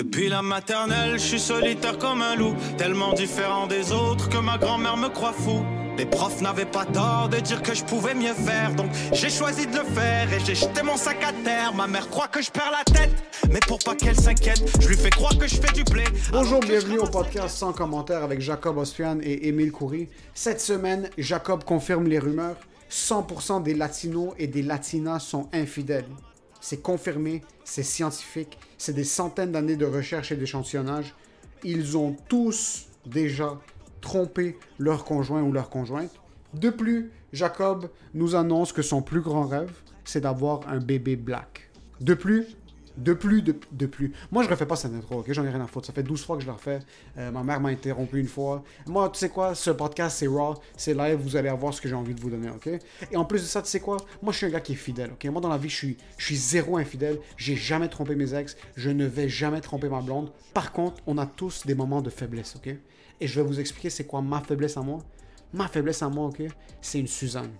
Depuis la maternelle, je suis solitaire comme un loup, tellement différent des autres que ma grand-mère me croit fou. Les profs n'avaient pas tort de dire que je pouvais mieux faire, donc j'ai choisi de le faire et j'ai jeté mon sac à terre. Ma mère croit que je perds la tête, mais pour pas qu'elle s'inquiète, je lui fais croire que je fais du blé. Bonjour, bienvenue au podcast sans commentaire avec Jacob Ospian et Émile Coury. Cette semaine, Jacob confirme les rumeurs. 100% des Latinos et des Latinas sont infidèles. C'est confirmé, c'est scientifique, c'est des centaines d'années de recherche et d'échantillonnage. Ils ont tous déjà trompé leur conjoint ou leur conjointe. De plus, Jacob nous annonce que son plus grand rêve, c'est d'avoir un bébé black. De plus, de plus, de, de plus. Moi, je refais pas cette intro, ok? J'en ai rien à foutre. Ça fait 12 fois que je le refais. Euh, ma mère m'a interrompu une fois. Moi, tu sais quoi? Ce podcast, c'est raw, c'est live. Vous allez avoir ce que j'ai envie de vous donner, ok? Et en plus de ça, tu sais quoi? Moi, je suis un gars qui est fidèle, ok? Moi, dans la vie, je suis, je suis zéro infidèle. J'ai jamais trompé mes ex. Je ne vais jamais tromper ma blonde. Par contre, on a tous des moments de faiblesse, ok? Et je vais vous expliquer c'est quoi ma faiblesse à moi. Ma faiblesse à moi, ok? C'est une Suzanne.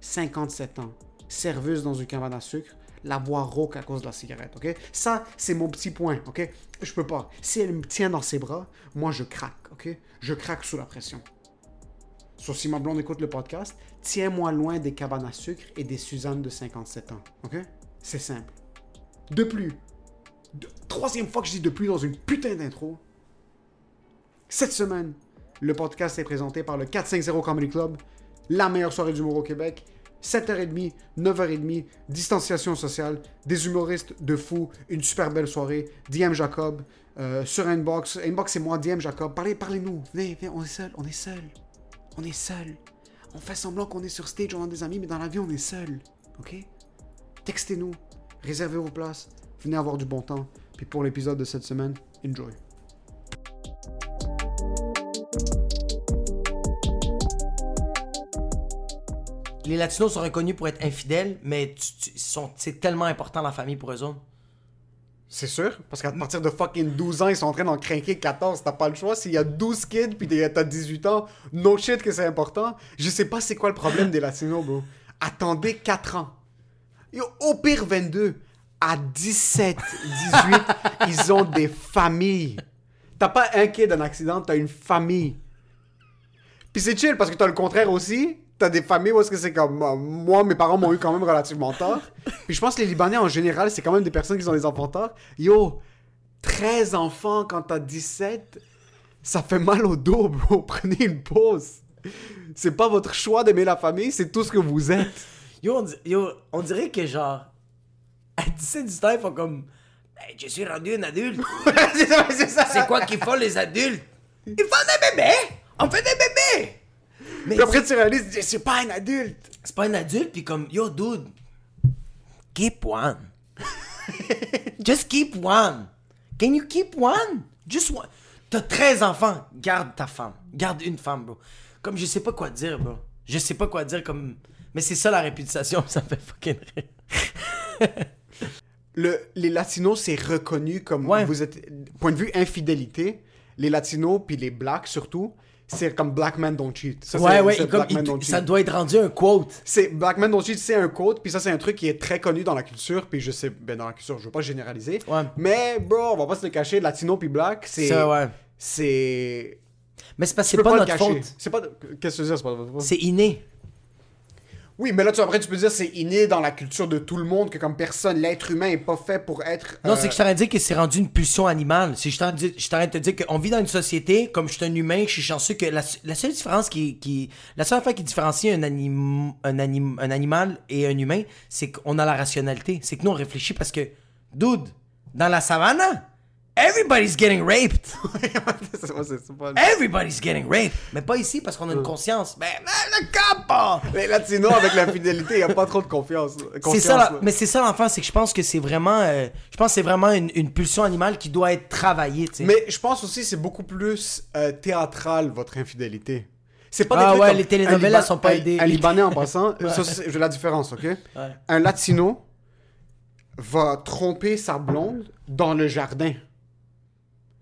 57 ans. Serveuse dans une cabane à sucre la voix rauque à cause de la cigarette, ok? Ça, c'est mon petit point, ok? Je peux pas. Si elle me tient dans ses bras, moi, je craque, ok? Je craque sous la pression. Sauf si ma blonde écoute le podcast, tiens-moi loin des cabanes à sucre et des Suzanne de 57 ans, ok? C'est simple. De plus, troisième fois que je dis de plus dans une putain d'intro, cette semaine, le podcast est présenté par le 450 Comedy Club, la meilleure soirée d'humour au Québec. 7h30, 9h30, distanciation sociale, des humoristes de fou, une super belle soirée. DM Jacob, euh, sur Inbox. Inbox, c'est moi, DM Jacob. Parlez, parlez-nous. Venez, on est seul, on est seul. On est seul. On fait semblant qu'on est sur stage, on a des amis, mais dans la vie, on est seul. OK? Textez-nous, réservez vos places, venez avoir du bon temps. Puis pour l'épisode de cette semaine, enjoy. Les Latinos sont reconnus pour être infidèles, mais tu- tu- ils sont- c'est tellement important la famille pour eux autres. C'est sûr, parce qu'à partir de fucking 12 ans, ils sont en train d'en craquer 14. T'as pas le choix. S'il y a 12 kids puis t'as 18 ans, no shit que c'est important. Je sais pas c'est quoi le problème des Latinos, bro. Attendez 4 ans. Yo, au pire 22. À 17, 18, ils ont des familles. T'as pas un kid d'un accident, t'as une famille. Puis c'est chill parce que t'as le contraire aussi. T'as des familles où est-ce que c'est comme euh, moi, mes parents m'ont eu quand même relativement tard. Puis je pense que les Libanais en général, c'est quand même des personnes qui ont des enfants tard. Yo, 13 enfants quand t'as 17, ça fait mal au dos, bro. Prenez une pause. C'est pas votre choix d'aimer la famille, c'est tout ce que vous êtes. Yo, on, di- yo, on dirait que genre, à 17 du temps, ils font comme, Hey, je suis rendu un adulte. C'est quoi qu'ils font les adultes? Ils font des bébés! On fait des bébés! Mais Puis après, tu réalises, je suis pas un adulte. c'est pas un adulte, puis comme, yo, dude, keep one. Just keep one. Can you keep one? Just one. T'as 13 enfants, garde ta femme. Garde une femme, bro. Comme je sais pas quoi dire, bro. Je sais pas quoi dire, comme. Mais c'est ça la réputation, ça me fait fucking rire. Le, les Latinos, c'est reconnu comme Ouais. vous êtes. Point de vue infidélité, les Latinos, puis les Blacks surtout, c'est comme Black Men Don't Cheat. Ça, ouais, comme, Black Don't ça Cheat. doit être rendu un quote. C'est Black Men Don't Cheat, c'est un quote, puis ça, c'est un truc qui est très connu dans la culture, puis je sais, ben dans la culture, je veux pas généraliser. Ouais. Mais, bro, on va pas se le cacher, Latino puis Black, c'est. Ça, ouais. C'est. Mais c'est parce que c'est pas, le notre faute. C'est pas. Qu'est-ce que tu veux dire, c'est pas votre faute? C'est inné. Oui, mais là, tu, après, tu peux dire c'est inné dans la culture de tout le monde, que comme personne, l'être humain est pas fait pour être. Non, euh, c'est que je t'aurais dit que c'est rendu une pulsion animale. C'est je dit- je t'aurais de te dire qu'on vit dans une société, comme je suis un humain, je suis chanceux que la, la seule différence qui, qui. La seule affaire qui différencie un, anim, un, anim, un animal et un humain, c'est qu'on a la rationalité. C'est que nous, on réfléchit parce que, dude, dans la savane, everybody's getting raped. Everybody's getting raped. Mais pas ici parce qu'on a une conscience. Mais, mais le! Les Latinos, avec la fidélité, il n'y a pas trop de confiance. C'est confiance, ça, là. mais c'est ça l'enfant, c'est que je pense que c'est vraiment, euh, je pense c'est vraiment une, une pulsion animale qui doit être travaillée. Mais je pense aussi c'est beaucoup plus euh, théâtral, votre infidélité. C'est pas Ah des ouais, les telenovelas sont pas aidées. Un Libanais en passant, ça, je veux la différence, ok? Un Latino va tromper sa blonde dans le jardin.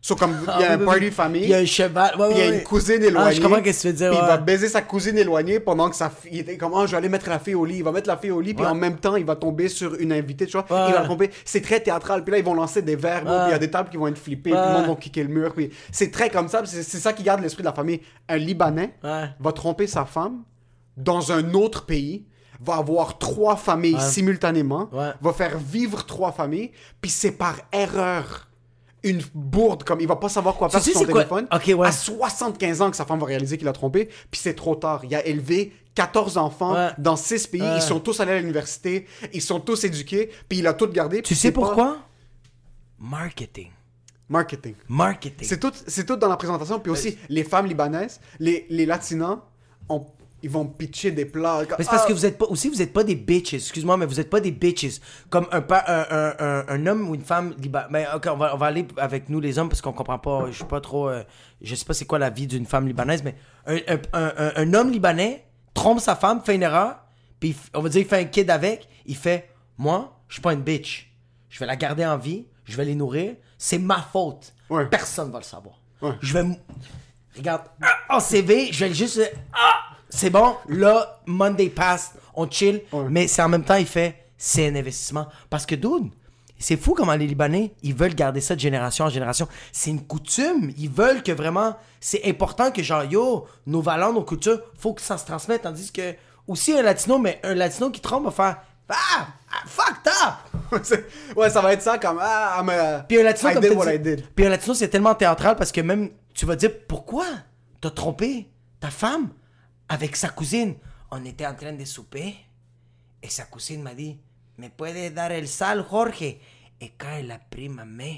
So, comme il y a Ah, un oui, party oui. famille, Il y a un cheval. Ouais, il y a une cousine Ah, éloignée. je comprends ce que tu veux dire. puis il va baiser sa cousine éloignée pendant que sa fille. Il était comme, ah, je vais aller mettre la fille au lit. Il va mettre la fille au lit, puis en même temps, il va tomber sur une invitée, tu vois. Il va tomber. C'est très théâtral. Puis là, ils vont lancer des verbes, puis il y a des tables qui vont être flippées, puis le monde va kicker le mur. Puis c'est très comme ça. C'est ça qui garde l'esprit de la famille. Un Libanais va tromper sa femme dans un autre pays, va avoir trois familles Ouais. simultanément, Ouais. va faire vivre trois familles, puis c'est par erreur une bourde, comme il va pas savoir quoi faire sur son téléphone. Ok, ouais. À 75 ans que sa femme va réaliser qu'il a trompé, puis c'est trop tard. Il a élevé 14 enfants Ouais. dans 6 pays, Ouais. ils sont tous allés à l'université, ils sont tous éduqués, puis il a tout gardé. Tu sais pas- pourquoi? Marketing. Marketing. Marketing. C'est tout, c'est tout dans la présentation. Puis aussi, les femmes libanaises, les, les latinas, on- ils vont pitcher des plats. Mais c'est parce Ah, que vous êtes pas aussi vous êtes pas des bitches, excuse-moi, mais vous êtes pas des bitches. Comme un, un, un, un, homme ou une femme libanais. Mais ok, on va, on va aller avec nous les hommes parce qu'on comprend pas. Je suis pas trop. euh, je sais pas c'est quoi la vie d'une femme libanaise, mais un, homme libanais trompe sa femme, fait une erreur, puis on va dire il fait un kid avec, il fait moi, je suis pas une bitch. Je vais la garder en vie, je vais les nourrir, c'est ma faute. Ouais. Personne va le savoir. Ouais. Je vais regarde en CV, je vais juste ah, c'est bon, là, Monday pass, on chill. Ouais. Mais c'est en même temps, il fait, c'est un investissement. Parce que, dude, c'est fou comment les Libanais, ils veulent garder ça de génération en génération. C'est une coutume. Ils veulent que vraiment, c'est important que genre, yo, nos valeurs, nos cultures, faut que ça se transmette. Tandis que, aussi un latino, mais un latino qui trompe va faire, ah, ah, fucked up! ouais, ça va être ça comme ah, I'm a- Puis un latino, I comme did t'as what dit- I did. Puis un latino, c'est tellement théâtral parce que même, tu vas dire, pourquoi t'as trompé ta femme? Avec sa cousine? On était en train de souper et sa cousine m'a dit, ¿me puede dar el sal, Jorge? Et quand elle a pris ma main,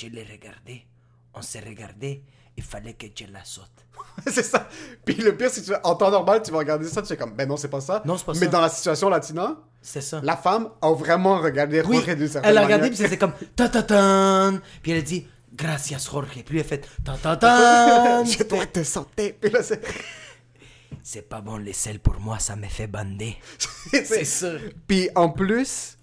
je l'ai regardé. On s'est regardé. Il fallait que je la saute. c'est ça. Puis le pire, c'est que en temps normal, tu vas regarder ça, tu fais comme ben non, c'est pas ça. Non, c'est pas Mais ça. dans la situation latina, C'est ça. la femme a vraiment regardé Oui, Jorge d'une certaine elle a regardé, puis c'était comme ta ta tan. Puis elle a dit gracias Jorge. Puis lui a fait ta ta tan. Je dois te sauter. Puis là, c'est. C'est pas bon les sels pour moi, ça me fait bander. c'est ça. Puis en plus,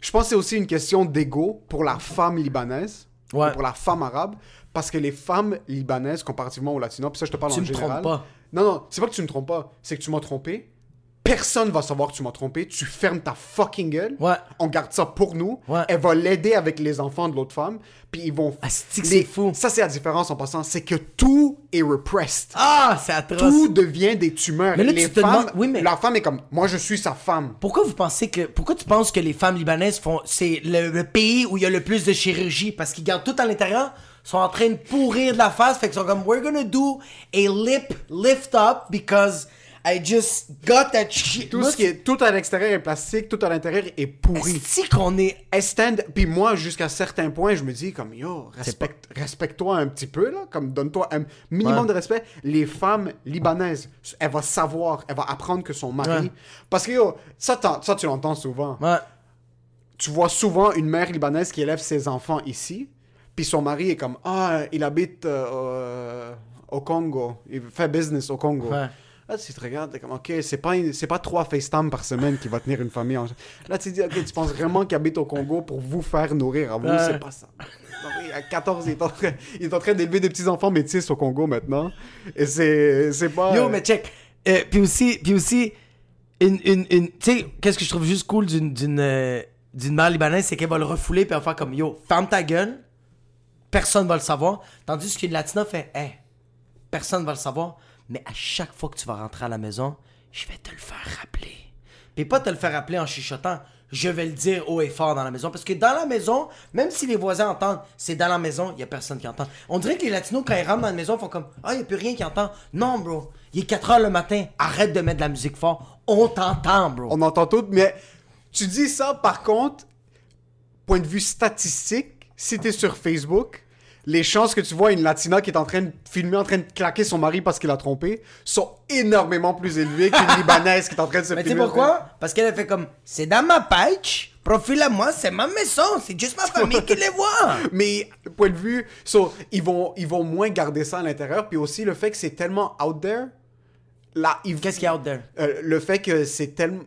je pense que c'est aussi une question d'ego pour la femme libanaise, Ouais. ou pour la femme arabe, parce que les femmes libanaises, comparativement aux latinos, puis ça je te parle Tu en me général. trompes pas. Non, non, c'est pas que tu me trompes pas, c'est que tu m'as trompé. Personne va savoir que tu m'as trompé. Tu fermes ta fucking gueule. Ouais. On garde ça pour nous. Ouais. Elle va l'aider avec les enfants de l'autre femme. Puis ils vont. Que les- c'est fou? Ça, c'est la différence en passant. C'est que tout est repressed. Ah, c'est atroce. Tout devient des tumeurs. Mais là, les tu te femmes, demandes- oui, mais- La femme est comme, moi, je suis sa femme. Pourquoi vous pensez que pourquoi tu penses que les femmes libanaises font c'est le, le pays où il y a le plus de chirurgie? Parce qu'ils gardent tout à l'intérieur sont en train de pourrir de la face fait qu'ils sont comme we're gonna do a lip lift up because I just got that shit. Tout ce qui est tout à l'extérieur est plastique, tout à l'intérieur est pourri. si qu'on est stand, puis moi jusqu'à certains points, je me dis comme yo, respecte, respecte-toi un petit peu là, comme donne-toi un minimum Ouais. de respect. Les femmes libanaises, elle va savoir, elle va apprendre que son mari, Ouais. parce que yo, ça, ça tu l'entends souvent. ouais. Tu vois souvent une mère libanaise qui élève ses enfants ici, puis son mari est comme ah, il habite euh, au Congo, il fait business au Congo. Là, tu te regardes, t'es comme, OK, c'est pas, une- c'est pas trois FaceTime par semaine qui va tenir une famille. En... Là, tu te dis, OK, tu penses vraiment qu'il habite au Congo pour vous faire nourrir à vous? Ouais. C'est pas ça. À 14, il est en train, il est en train d'élever des petits-enfants métis au Congo maintenant. Et c'est, c'est pas... Yo, mais check. Euh, puis aussi, puis aussi, une, une, une- tu sais, qu'est-ce que je trouve juste cool d'une, d'une, euh, d'une mère libanaise, c'est qu'elle va le refouler puis elle va faire comme yo, ferme ta gueule, personne va le savoir. Tandis qu'une latina fait, hey, personne va le savoir, mais à chaque fois que tu vas rentrer à la maison, je vais te le faire rappeler. Puis pas te le faire rappeler en chuchotant, je vais le dire haut et fort dans la maison. Parce que dans la maison, même si les voisins entendent, c'est dans la maison, il y a personne qui entend. On dirait que les latinos, quand ils rentrent dans la maison, font comme, ah, il n'y a plus rien qui entend. Non, bro, il est 4 heures le matin, arrête de mettre de la musique fort, on t'entend, bro. On entend tout, mais tu dis ça, par contre, point de vue statistique, si t'es sur Facebook, les chances que tu vois une Latina qui est en train de filmer, en train de claquer son mari parce qu'il a trompé, sont énormément plus élevées qu'une Libanaise qui est en train de se Mais tu filmer. sais pourquoi? Parce qu'elle a fait comme, c'est dans ma page, profile à moi, c'est ma maison, c'est juste ma famille qui les voit. Mais point de vue, so, ils, vont, ils vont moins garder ça à l'intérieur. Puis aussi le fait que c'est tellement out there. Là, ils- Qu'est-ce qu'il y a out there? Euh, le fait que c'est tellement.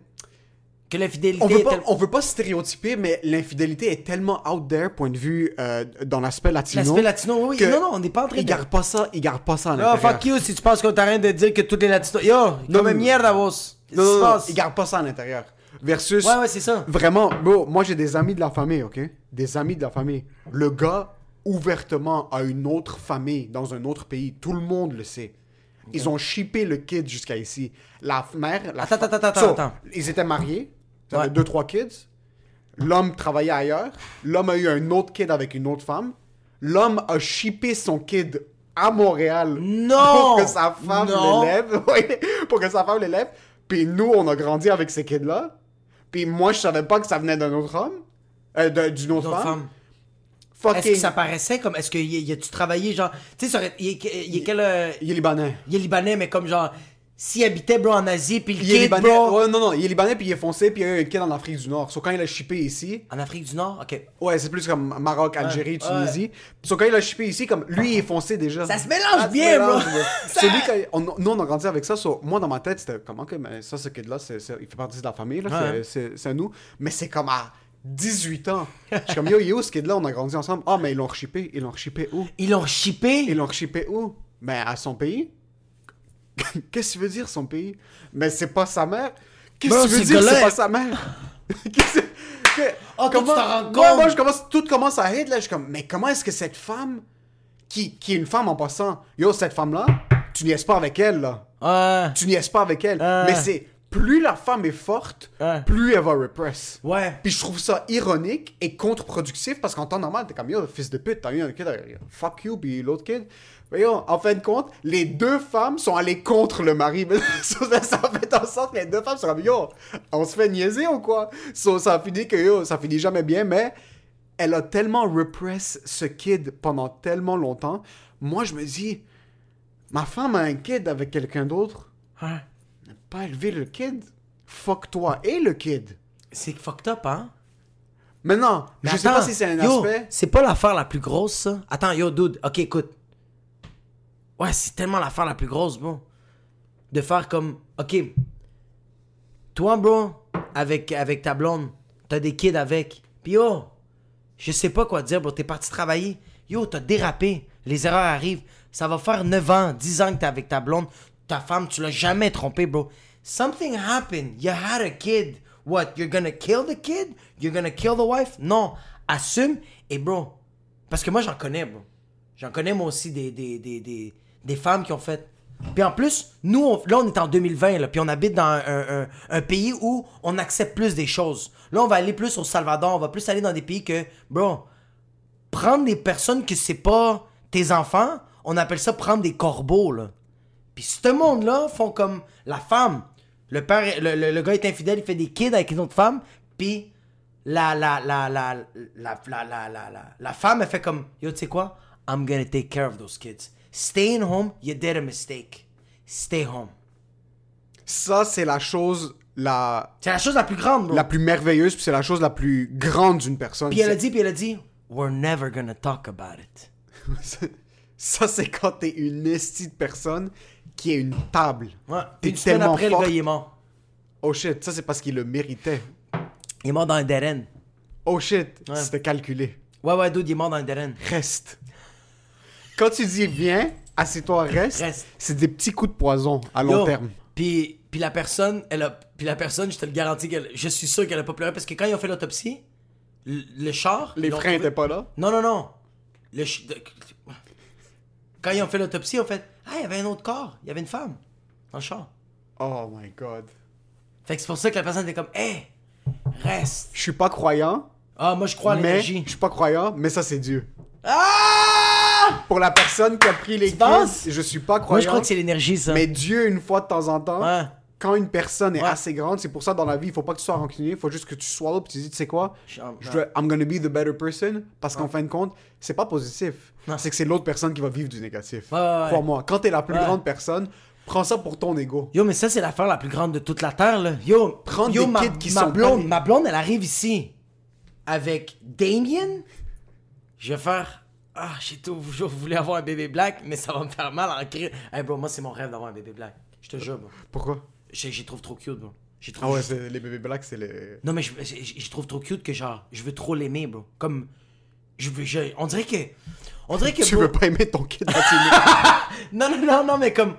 Que l'infidélité On veut, est pas, tel- on veut pas stéréotyper, mais l'infidélité est tellement out there, point de vue euh, dans l'aspect latino. L'aspect latino, oui. Non, non, on n'est pas en train Ils de... gardent pas ça, ils gardent pas ça à Oh, l'intérieur. fuck you si tu penses qu'on t'arrête de dire que tous les latinos... Yo, Non, comme non, mierda vos. Non, non, non, ils gardent pas ça à l'intérieur. Versus, Ouais, ouais, c'est ça. vraiment, bro, moi j'ai des amis de la famille, ok? Des amis de la famille. Le gars, ouvertement, a une autre famille dans un autre pays. Tout le monde le sait. Ils ont shippé le kid jusqu'à ici. La mère... La Attends, fa- attends, attends, So, attends. Ils étaient mariés. Avaient Ouais. deux, trois kids. L'homme travaillait ailleurs. L'homme a eu un autre kid avec une autre femme. L'homme a shippé son kid à Montréal Non! pour que sa femme l'élève. Pour que sa femme l'élève. Puis nous, on a grandi avec ces kids-là. Puis moi, je savais pas que ça venait d'un autre homme. Euh, d'une autre, femme. Fucking... Est-ce que ça paraissait comme. Est-ce que y, y a-tu travaillé genre. Tu sais, ça aurait- il, est- il est quel. euh, Il est libanais. il est libanais, mais comme genre. S'il habitait, bro, en Asie, puis le Il est kid, libanais. bro. Ouais, non, non. Il est libanais, puis il est foncé, puis il y a eu un kid en Afrique du Nord. Sauf quand il a shippé ici. En Afrique du Nord, ok. Ouais, c'est plus comme Maroc, Algérie, Ouais, Tunisie. Sauf quand il a shippé ici, comme lui, il est foncé déjà. Ça se mélange se bien, bro. bro. Ça- Celui que- on- nous, on a grandi avec ça. so, moi, dans ma tête, c'était comment que mais ça, ce kid-là, il fait partie de la famille, là, Ouais. c'est- c'est nous. Mais c'est comme à 18 ans. Je suis comme, yo, où ce kid-là? On a grandi ensemble. Ah, mais ils l'ont reshippé. Ils l'ont reshippé où? Ils l'ont shippé. Ils l'ont reshippé où? Mais à son pays? Qu'est-ce que tu veux dire, son pays? Mais c'est pas sa mère? Qu'est-ce Bro, que tu veux ce dire, c'est pas sa mère? Qu'est-ce que- que- Oh, toi, tu rends Ouais, compte? moi, je commence, tout commence à hate, là. Je suis comme, mais comment est-ce que cette femme, qui, qui est une femme en passant, yo, cette femme-là, tu niaises pas avec elle, là. Ouais. Tu niaises pas avec elle. Mais c'est, plus la femme est forte, plus elle va repress. Ouais. Puis je trouve ça ironique et contre-productif parce qu'en temps normal, t'es comme yo, fils de pute, t'as eu un kid, euh, fuck you, puis l'autre kid. Yo, en fin de compte, les deux femmes sont allées contre le mari. Mais ça, ça a fait en sorte que les deux femmes sont comme yo, on se fait niaiser ou quoi? So, ça a fini que yo, ça finit jamais bien, mais elle a tellement repress ce kid pendant tellement longtemps. Moi, je me dis, ma femme a un kid avec quelqu'un d'autre, Ouais. pas élever le kid. Fuck toi et le kid. C'est fucked up, hein? Maintenant, je sais pas si c'est un yo, aspect. C'est pas l'affaire la plus grosse, ça. Attends, yo, dude. Ok, écoute. Ouais, c'est tellement l'affaire la plus grosse, bro. De faire comme. Ok. Toi, bro, avec, avec ta blonde, t'as des kids avec. Puis yo, je sais pas quoi dire, bro. T'es parti travailler. Yo, t'as dérapé. Les erreurs arrivent. Ça va faire 9 ans, 10 ans que t'es avec ta blonde. Ta femme, tu l'as jamais trompé, bro. Something happened. You had a kid. What? You're gonna kill the kid? You're gonna kill the wife? Non. Assume. Et bro, parce que moi, j'en connais, bro. J'en connais, moi aussi, des, des, des, des femmes qui ont fait. Puis en plus, nous, on- là, on est en 2020, là, puis on habite dans un, pays où on accepte plus des choses. Là, on va aller plus au Salvador, on va plus aller dans des pays que, bro, prendre des personnes que c'est pas tes enfants, on appelle ça prendre des corbeaux, là. Puis ce monde-là font comme la femme. Le père, le, le- gars est infidèle, il fait des kids avec une autre femme, puis la, la, la, la, la, la, la, la, la, la- la femme, elle fait comme, yo, tu sais quoi? I'm gonna take care of those kids. Staying home, you did a mistake. Stay home. Ça, c'est la chose la, C'est la chose la plus grande, bro. la plus merveilleuse, puis c'est la chose la plus grande d'une personne. Puis elle a dit, puis elle a dit, we're never gonna talk about it. Ça, c'est quand t'es une estie de personne qui est une table. Ouais. T'es tellement après, le gars, il est mort. Oh shit, ça c'est parce qu'il le méritait. Il est mort dans un dead end. Oh shit, Ouais. c'était calculé. Ouais, ouais, dude, il est mort dans un dead end. Reste. Quand tu dis viens, assieds-toi, reste, Reste. c'est des petits coups de poison à long Yo, terme. Puis, puis la personne, elle a, puis la personne, je te le garantis, qu'elle, je suis sûr qu'elle a pas pleuré parce que quand ils ont fait l'autopsie, le, le char. Les ils l'ont freins trouvé- étaient pas là? Non, non, non. Le ch- de- Quand ils ont fait l'autopsie, ils ont fait Ah, il y avait un autre corps. Il y avait une femme dans le char. Oh my god. Fait que c'est pour ça que la personne était comme Hé, reste. Je suis pas croyant, Ah, moi je crois à mais l'énergie. je suis pas croyant, mais ça c'est Dieu. Ah Pour la personne qui a pris les penses? je suis pas croyant. Moi je crois que c'est l'énergie, ça. Mais Dieu, une fois de temps en temps, Ouais. quand une personne est Ouais. assez grande, c'est pour ça dans la vie, il faut pas que tu sois rancunier, il faut juste que tu sois là, puis tu dis, tu sais quoi, Je- je dois- I'm gonna be the better person, parce qu'en fin de compte, c'est pas positif. C'est que c'est l'autre personne qui va vivre du négatif. Crois-moi, quand t'es la plus grande personne, prends ça pour ton ego. Yo, mais ça, c'est l'affaire la plus grande de toute la Terre, là. Yo, Prendre yo, des ma, kids qui ma sont blonde, pas- ma blonde, elle arrive ici avec Damien. Je vais faire. Ah, j'ai. Je voulais avoir un bébé black, mais ça va me faire mal en cri. Hey, bro, moi, c'est mon rêve d'avoir un bébé black. Je te jure, bro. Pourquoi? J'ai j'ai trouve trop cute, bro. Ah ouais, les bébés blacks, c'est le. Non, mais je, je- je trouve trop cute que genre, je veux trop l'aimer, bro. Comme, je veux, je- on dirait que, on dirait que, Tu bro- veux pas aimer ton kid non, non, non, non, mais comme,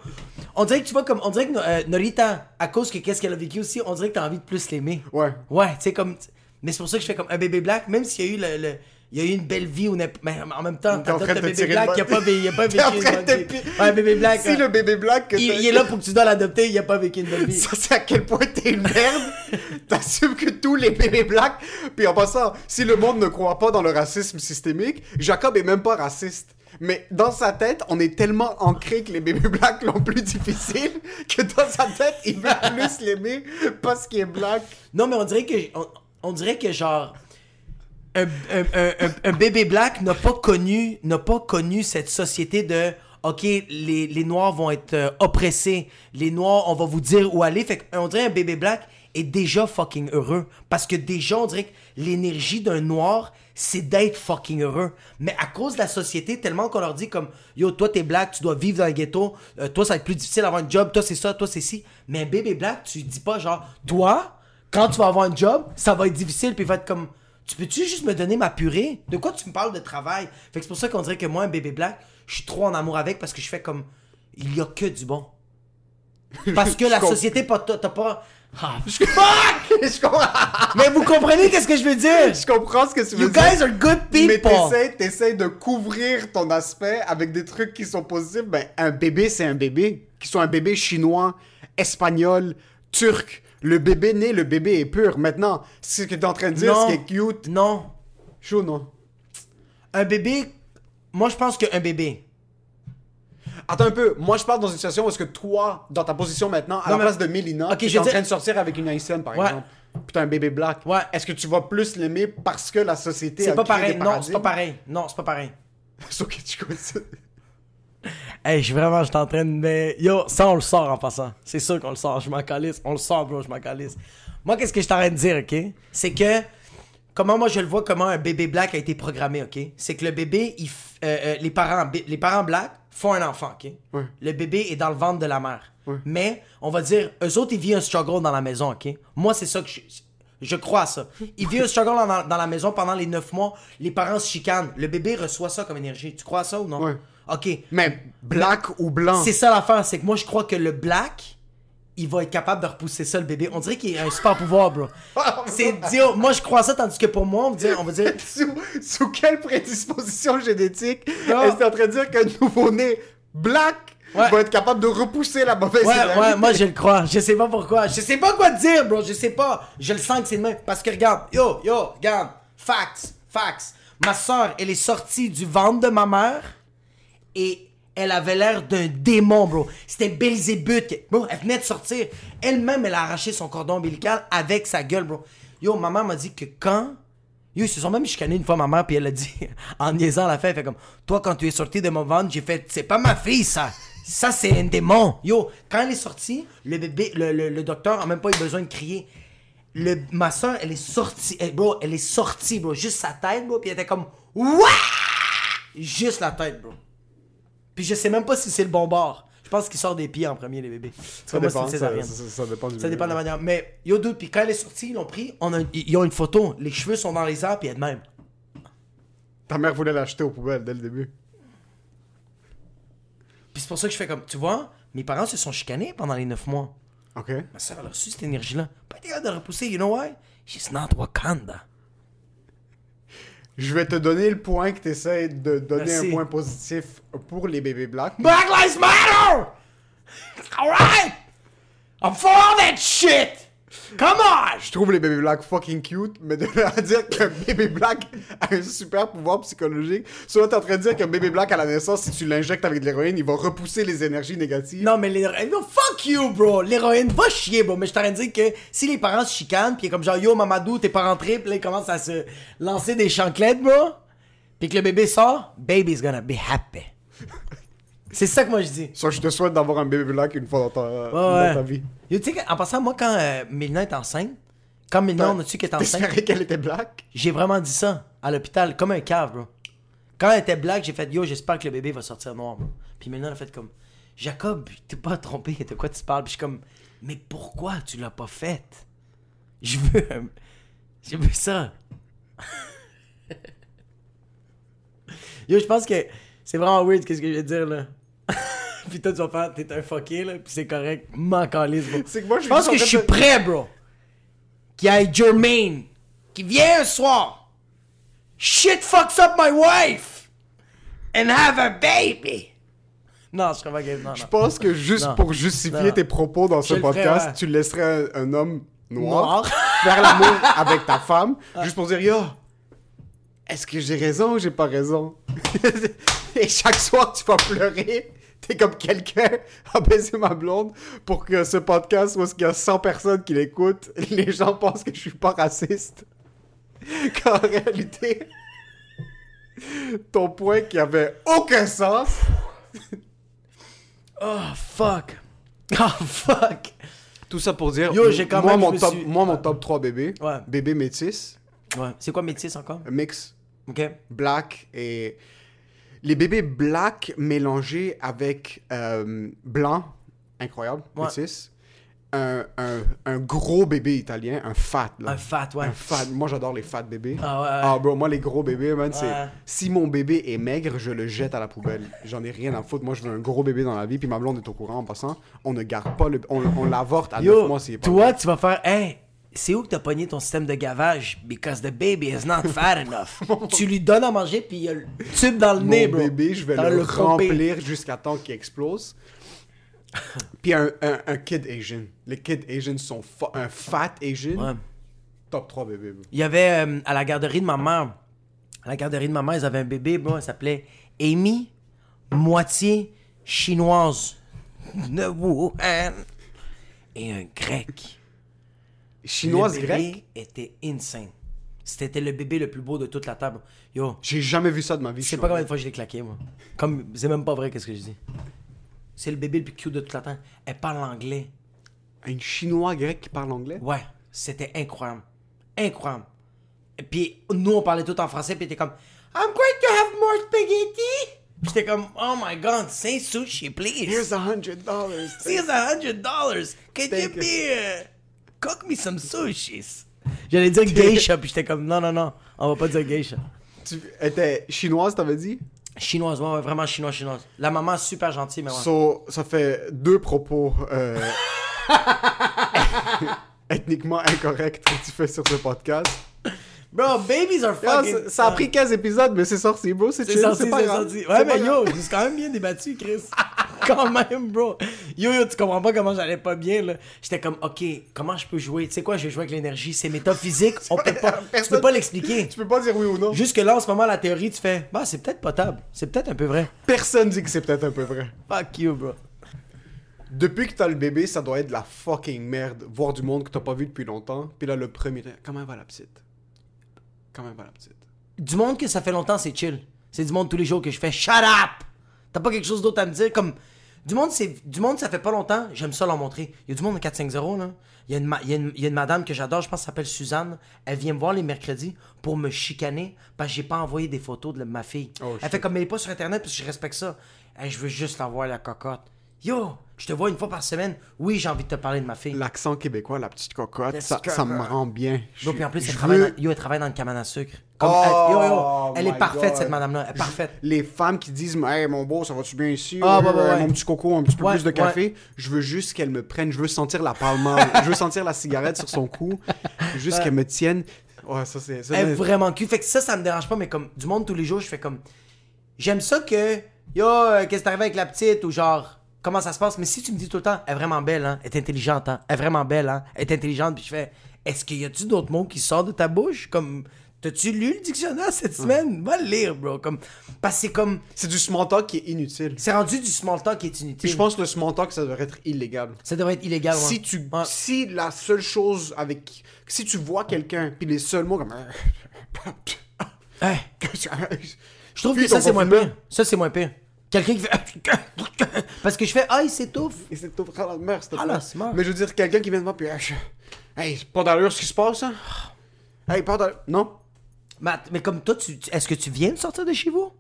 on dirait que tu vois, comme, on dirait que euh, Norita, à cause que qu'est-ce qu'elle a vécu aussi, on dirait que t'as envie de plus l'aimer. Ouais. Ouais, tu sais, comme, mais c'est pour ça que je fais comme un bébé black, même s'il y a eu le, le- il y a eu une belle vie, ou n'importe- mais en même temps, t'as train de un te bébé black qui a pas, il a pas vécu une bonne vie. Ouais, bébé black. Si ouais. le bébé black il, il est là pour que tu dois l'adopter, il a pas vécu une bonne vie. Ça, c'est à quel point t'es une merde. T'assumes que tous les bébés blacks. Puis en passant, si le monde ne croit pas dans le racisme systémique, Jacob est même pas raciste. Mais dans sa tête, on est tellement ancré que les bébés blacks l'ont plus difficile que dans sa tête, il veut plus l'aimer parce qu'il est black. Non, mais on dirait que, on, on dirait que genre, un, un- bébé black n'a pas connu, cette société de, ok, les, les noirs vont être euh, oppressés, les noirs, on va vous dire où aller. Fait qu'on dirait un bébé black est déjà fucking heureux. Parce que déjà, on dirait que l'énergie d'un noir, c'est d'être fucking heureux. Mais à cause de la société, tellement qu'on leur dit comme, yo, toi t'es black, tu dois vivre dans le ghetto, euh, toi ça va être plus difficile d'avoir un job, toi c'est ça, toi c'est ci. Mais un bébé black, tu dis pas genre, toi, quand tu vas avoir un job, ça va être difficile, puis il va être comme, tu peux-tu juste me donner ma purée? De quoi tu me parles de travail? Fait que c'est pour ça qu'on dirait que moi, un bébé black, je suis trop en amour avec parce que je fais comme, il y a que du bon. Parce que la Je société, t'as pas. Ah, je, comprends, mais vous comprenez qu'est-ce que je veux dire? je comprends ce que tu veux You dire. guys are good Mais people. t'essaies, t'essaies de couvrir ton aspect avec des trucs qui sont positifs. Ben, un bébé, c'est un bébé. Qu'il soit un bébé chinois, espagnol, turc. Le bébé né, le bébé est pur. Maintenant, ce que t'es en train de dire, Non. ce qui est cute. Non. Chaud, non? Un bébé. Moi, je pense qu'un bébé. Attends un peu. Moi, je parle dans une situation où est-ce que toi, dans ta position maintenant, à Non, la mais- place de Mélina, Ok, tu es en train de sortir avec une haïtienne, par Ouais. exemple. T'as un bébé black. Ouais. Est-ce que tu vas plus l'aimer parce que la société C'est a pas pareil. Non, c'est pas pareil. Non, c'est pas pareil. Sauf que tu connais ça. Hey, je suis vraiment, je t'entraîne, mais yo, ça on le sort en passant. C'est sûr qu'on le sort, je m'en calisse. On le sort, bro, je m'en calisse. Moi, qu'est-ce que je t'arrête de dire, ok? C'est que, comment moi je le vois, comment un bébé black a été programmé, ok? C'est que le bébé, il f- euh, euh, les, parents, les parents blacks font un enfant, ok? Ouais. Le bébé est dans le ventre de la mère. Ouais. Mais, on va dire, eux autres, ils vivent un struggle dans la maison, ok? Moi, c'est ça que je. Je crois à ça. Ils vivent un struggle dans, dans la maison pendant les 9 mois. Les parents se chicanent. Le bébé reçoit ça comme énergie. Tu crois à ça ou non? Ouais. Ok. Mais black ou blanc? C'est ça l'affaire, c'est que moi je crois que le black, il va être capable de repousser ça le bébé. On dirait qu'il a un super pouvoir, bro. C'est dire, moi je crois ça, tandis que pour moi, on va dire, on va dire sous, sous quelle prédisposition génétique Non. est-ce que t'es en train de dire qu'un nouveau-né black Ouais. va être capable de repousser la mauvaise Ouais, énergie? ouais, moi je le crois. Je sais pas pourquoi. Je sais pas quoi te dire, bro. Je sais pas. Je le sens que c'est le même. Parce que regarde, yo, yo, regarde. Facts, facts. Ma soeur, elle est sortie du ventre de ma mère et elle avait l'air d'un démon, bro. C'était Belzébuth. Bro, elle venait de sortir. Elle-même, elle a arraché son cordon ombilical avec sa gueule, bro. Yo, ma mère m'a dit que quand. Yo, ils se sont même chicanés une fois, ma mère, puis elle a dit, en niaisant la fait, elle fait comme, toi, quand tu es sorti de mon ventre, j'ai fait, c'est pas ma fille, ça. Ça, c'est un démon. Yo, quand elle est sortie, le bébé, le, le, docteur a même pas eu besoin de crier. Le, ma soeur, elle est sortie, eh, bro, elle est sortie, bro, juste sa tête, bro, puis elle était comme, Ouah! Juste la tête, bro. Puis je sais même pas si c'est le bon bord. Je pense qu'il sort des pieds en premier, les bébés. Ça dépend, ça, césarienne. ça- ça dépend du Ça dépend de la manière. Mais yo, dude, puis quand elle est sortie, ils l'ont pris, on a, ils ont une photo. Les cheveux sont dans les airs, puis elle de même. Ta mère voulait l'acheter aux poubelles dès le début. Puis c'est pour ça que je fais comme, tu vois, mes parents se sont chicanés pendant les neuf mois. OK. Ma soeur, elle a reçu cette énergie-là. Pas été capable de la repousser, you know why? She's not Wakanda. Je vais te donner le point que tu essaies de donner Merci. un point positif pour les bébés blacks. Black Lives Matter! Alright! I'm for all that shit! Come on! Je trouve les bébés blacks fucking cute, mais de là à dire qu'un bébé black a un super pouvoir psychologique, soit t'es en train de dire qu'un bébé black à la naissance, si tu l'injectes avec de l'héroïne, il va repousser les énergies négatives. Non, mais l'héroïne, fuck you, bro! L'héroïne va chier, bro. Mais je t'aurais dit que si les parents se chicanent, pis comme genre, yo, Mamadou, t'es pas rentré, pis là, ils commencent à se lancer des chanclettes, bro? Pis que le bébé sort, baby's gonna be happy. C'est ça que moi je dis. Soit je te souhaite d'avoir un bébé black une fois dans ta, Ouais, dans ta vie. Yo, tu sais, en passant, moi, quand euh, Mélina est enceinte, quand Mélina, on a su qu'elle est enceinte, qu'elle était black? j'ai vraiment dit ça à l'hôpital, comme un cave, bro. Quand elle était black, j'ai fait yo, j'espère que le bébé va sortir noir, bro. Puis Mélina a fait comme Jacob, t'es pas trompé, de quoi tu parles? Puis je suis comme, mais pourquoi tu l'as pas faite? Je veux. Je veux ça. Yo, je pense que c'est vraiment weird, qu'est-ce que je vais dire là. puis toi, tu vas faire, t'es un fucké là, puis c'est correct. M'en calisse, bro. C'est que moi, je pense que je suis prêt, bro. Qu'il y ait Jermaine qui vient un soir, shit fucks up my wife, and have a baby. Non, je serais pas game. Non, Je pense que juste Non. pour justifier Non. tes propos dans ce Je le ferais, podcast, ouais. tu laisserais un, un homme noir, Noir. faire l'amour avec ta femme, juste pour dire yo, est-ce que j'ai raison ou j'ai pas raison? Et chaque soir, tu vas pleurer. T'es comme quelqu'un a baisé ma blonde pour que ce podcast, où il y a 100 personnes qui l'écoutent, les gens pensent que je suis pas raciste. Qu'en réalité, ton point qui avait aucun sens, Oh, fuck. Oh, fuck. Tout ça pour dire, Yo, j'ai quand moi, même- mon top, suis- moi, mon top 3 bébé, Ouais. bébé métis, Ouais. C'est quoi métis encore? mix, Ok. black et... Les bébés black mélangés avec euh, blanc, incroyable, Ouais. métis. Un, un, un gros bébé italien, un fat, là. Un fat, ouais. Un fat. Moi, j'adore les fat bébés. Ah ouais. Ah, bro, moi, les gros bébés, man, c'est... Si mon bébé est maigre, je le jette à la poubelle. J'en ai rien à foutre. Moi, je veux un gros bébé dans la vie, puis ma blonde est au courant en passant. On ne garde pas le... On, on l'avorte à 9 Yo, mois s'il est pas toi, tu vas faire, hey, c'est où que t'as pogné ton système de gavage? Because the baby is not fat enough. tu lui donnes à manger, puis il y a le tube dans le mon nez, bro. bébé, je vais le, remplir jusqu'à temps qu'il explose. Puis un, un, un kid Asian. Les kids Asian sont fa- un fat Asian. Ouais. Top 3 bébé. bro. Il y avait euh, à la garderie de ma mère, à la garderie de ma mère, ils avaient un bébé, bon, elle s'appelait Amy, moitié chinoise de Wuhan et un grec. Chinoise le bébé grecque. était insane. C'était le bébé le plus beau de toute la table. Yo, J'ai jamais vu ça de ma vie. je sais pas combien de fois je l'ai claqué, moi. Comme, c'est même pas vrai, qu'est-ce que je dis. C'est le bébé le plus cute de toute la table. Elle parle anglais. Un chinois grec qui parle anglais? Ouais, c'était incroyable. Incroyable. Et puis, nous, on parlait tout en français, puis t'es comme, I'm going to have more spaghetti. J'étais comme, oh my god, say sushi, please. Here's a hundred dollars. Here's a hundred dollars. Could you Thank you. be, uh, cook me some sushis? J'allais dire geisha, puis j'étais comme, non, non, non, on va pas dire geisha. Tu étais chinoise, t'avais dit? Chinoise, ouais, ouais, vraiment chinoise, chinoise. La maman, super gentille, mais ouais. So, ça fait deux propos euh, ethniquement incorrects que tu fais sur ce podcast. Bro, babies are fucking... ça, ça a pris 15 épisodes, mais c'est sorti, bro. C'est chill, c'est pas grave. sorti. Ouais, mais yo, c'est quand même bien débattu, Chris. quand même, bro. Yo, yo, tu comprends pas comment j'allais pas bien, là. J'étais comme, OK, comment je peux jouer? Tu sais quoi, je vais jouer avec l'énergie. C'est métaphysique, on peut pas... Tu peux pas l'expliquer. Tu peux pas dire oui ou non. Jusque là, en ce moment, la théorie, tu fais, bah, c'est peut-être potable. C'est peut-être un peu vrai. Personne dit que c'est peut-être un peu vrai. Fuck you, bro. Depuis que t'as le bébé, ça doit être de la fucking merde. Voir du monde que t'as pas vu depuis longtemps. Puis là, le premier. Comment va la petite? La petite Du monde que ça fait longtemps, c'est chill. C'est du monde tous les jours que je fais shut up. T'as pas quelque chose d'autre à me dire? Comme du monde c'est du monde ça fait pas longtemps, j'aime ça leur montrer. Il y a du monde de 450 là. Il y, a une, ma- il, y a une, il y a une madame que j'adore, je pense s'appelle Suzanne. Elle vient me voir les mercredis pour me chicaner parce que j'ai pas envoyé des photos de ma fille. Oh, elle shit. fait comme elle est pas sur internet parce que je respecte ça. Hey, je veux juste la voir la cocotte. Yo, je te vois une fois par semaine. Oui, j'ai envie de te parler de ma fille. L'accent québécois, la petite cocotte, La ça, ça me rend bien. Suis- puis en plus, elle travaille, veux- dans, yo, elle travaille dans le cabane à sucre. Comme, Oh, elle, yo, yo, elle est parfaite, God. cette madame-là. Elle est parfaite. Les femmes qui disent Hey mon beau, ça va-tu bien ici? Ouais, ouais. Mon petit coco, un petit peu Ouais, plus de café. Je veux juste qu'elle me prenne. Je veux sentir la je veux sentir la cigarette sur son cou. Juste qu'elle me tienne. Ouais, ça c'est. Elle est vraiment cul. Fait que ça, ça me dérange pas, mais comme du monde tous les jours, je fais comme. J'aime ça que. Yo, euh, qu'est-ce qui t'arrive avec la petite? Ou genre. Comment ça se passe? Mais si tu me dis tout le temps, elle est vraiment belle, hein? Elle est intelligente, hein? Elle est vraiment belle, hein? Elle est intelligente, puis je fais. Est-ce qu'il y a-tu d'autres mots qui sortent de ta bouche? Comme. T'as-tu lu le dictionnaire cette semaine? Va le lire, bro. Comme. Parce que c'est comme. C'est du small talk qui est inutile. C'est rendu du small talk qui est inutile. Puis je pense que le small talk, ça devrait être illégal. Ça devrait être illégal, ouais. Si tu, Ouais. si la seule chose avec, si tu vois quelqu'un, puis les seuls mots comme, Hey, je trouve Puis que ça, c'est moins pire. Ça, c'est moins pire. Quelqu'un qui fait. Parce que je fais, ah, il s'étouffe. À la merde, s'il te Ah, plaît. là, c'est mort. Mais je veux dire, quelqu'un qui vient de moi, puis, je- hey, c'est pas d'allure ce qui se passe, hein? Hey, pas d'allure. Non? Matt, mais comme toi, tu, tu- est-ce que tu viens de sortir de chez vous?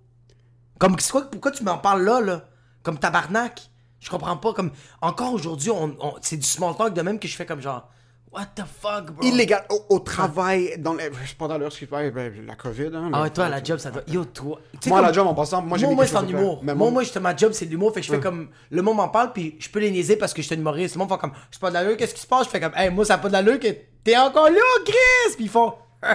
Comme, c'est quoi, pourquoi tu m'en parles là, là? Comme tabarnak? Je comprends pas comme. Encore aujourd'hui, on, on- c'est du small talk de même que je fais comme genre. What the fuck, bro? Illégal. Au, au travail, dans les, pendant l'heure, ce qui se passe, ben, la COVID. Hein, Ah ouais, toi, la job, ça doit. Yo, toi. Moi, la job, en passant, moi, j'ai moi, moi, c'est en humour. Moi, moi- moi, ma job, c'est de l'humour. Fait que je fais comme. Le monde m'en parle, puis je peux les niaiser parce que je suis un humoriste. Le monde fait comme. C'est pas de l'allure, qu'est-ce qui se passe? Je fais comme. Hey, moi, ça a pas de l'allure que t'es encore là, Chris! Puis ils font.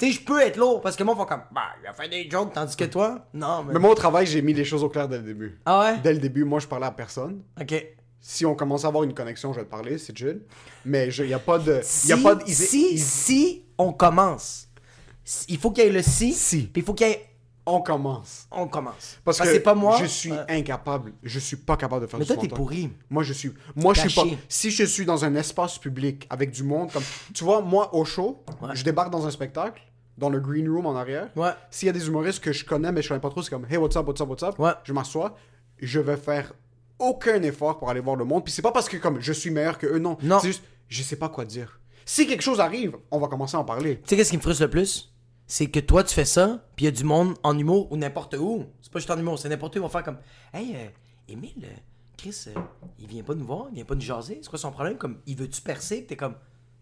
Tu sais, je peux être lourd parce que moi, font comme. Bah, il a fait des jokes, tandis que toi. Non, mais. Mais moi, au travail, j'ai mis les choses au clair dès le début. Ah ouais? Dès le début, moi, je parlais à personne. Ok. Si on commence à avoir une connexion, je vais te parler, c'est chill. Mais il n'y a pas de. Si, y a pas de si, si on commence, il faut qu'il y ait le si, Si. puis il faut qu'il y ait. On commence. On commence. Parce, que c'est pas moi. je suis euh, incapable. Je suis pas capable de faire Mais du toi, t'es pourri. Moi, je suis. Moi, je suis pas. Si je suis dans un espace public avec du monde, comme. Tu vois, moi, au show, Ouais. je débarque dans un spectacle, dans le green room en arrière. Ouais. S'il y a des humoristes que je connais, mais je connais pas trop, c'est comme Hey, what's up, what's up, what's up? Ouais. Je m'assois, je vais faire aucun effort pour aller voir le monde. Puis c'est pas parce que comme je suis meilleur que eux, non. Non. C'est juste, je sais pas quoi dire. Si quelque chose arrive, on va commencer à en parler. Tu sais, qu'est-ce qui me frustre le plus? C'est que toi, tu fais ça, puis il y a du monde en humour ou n'importe où. C'est pas juste en humour, c'est n'importe où. Ils vont faire comme Hey, euh, Émile, euh, Chris, euh, il vient pas nous voir, il vient pas nous jaser. C'est quoi son problème? Comme, il veut-tu percer? Puis t'es comme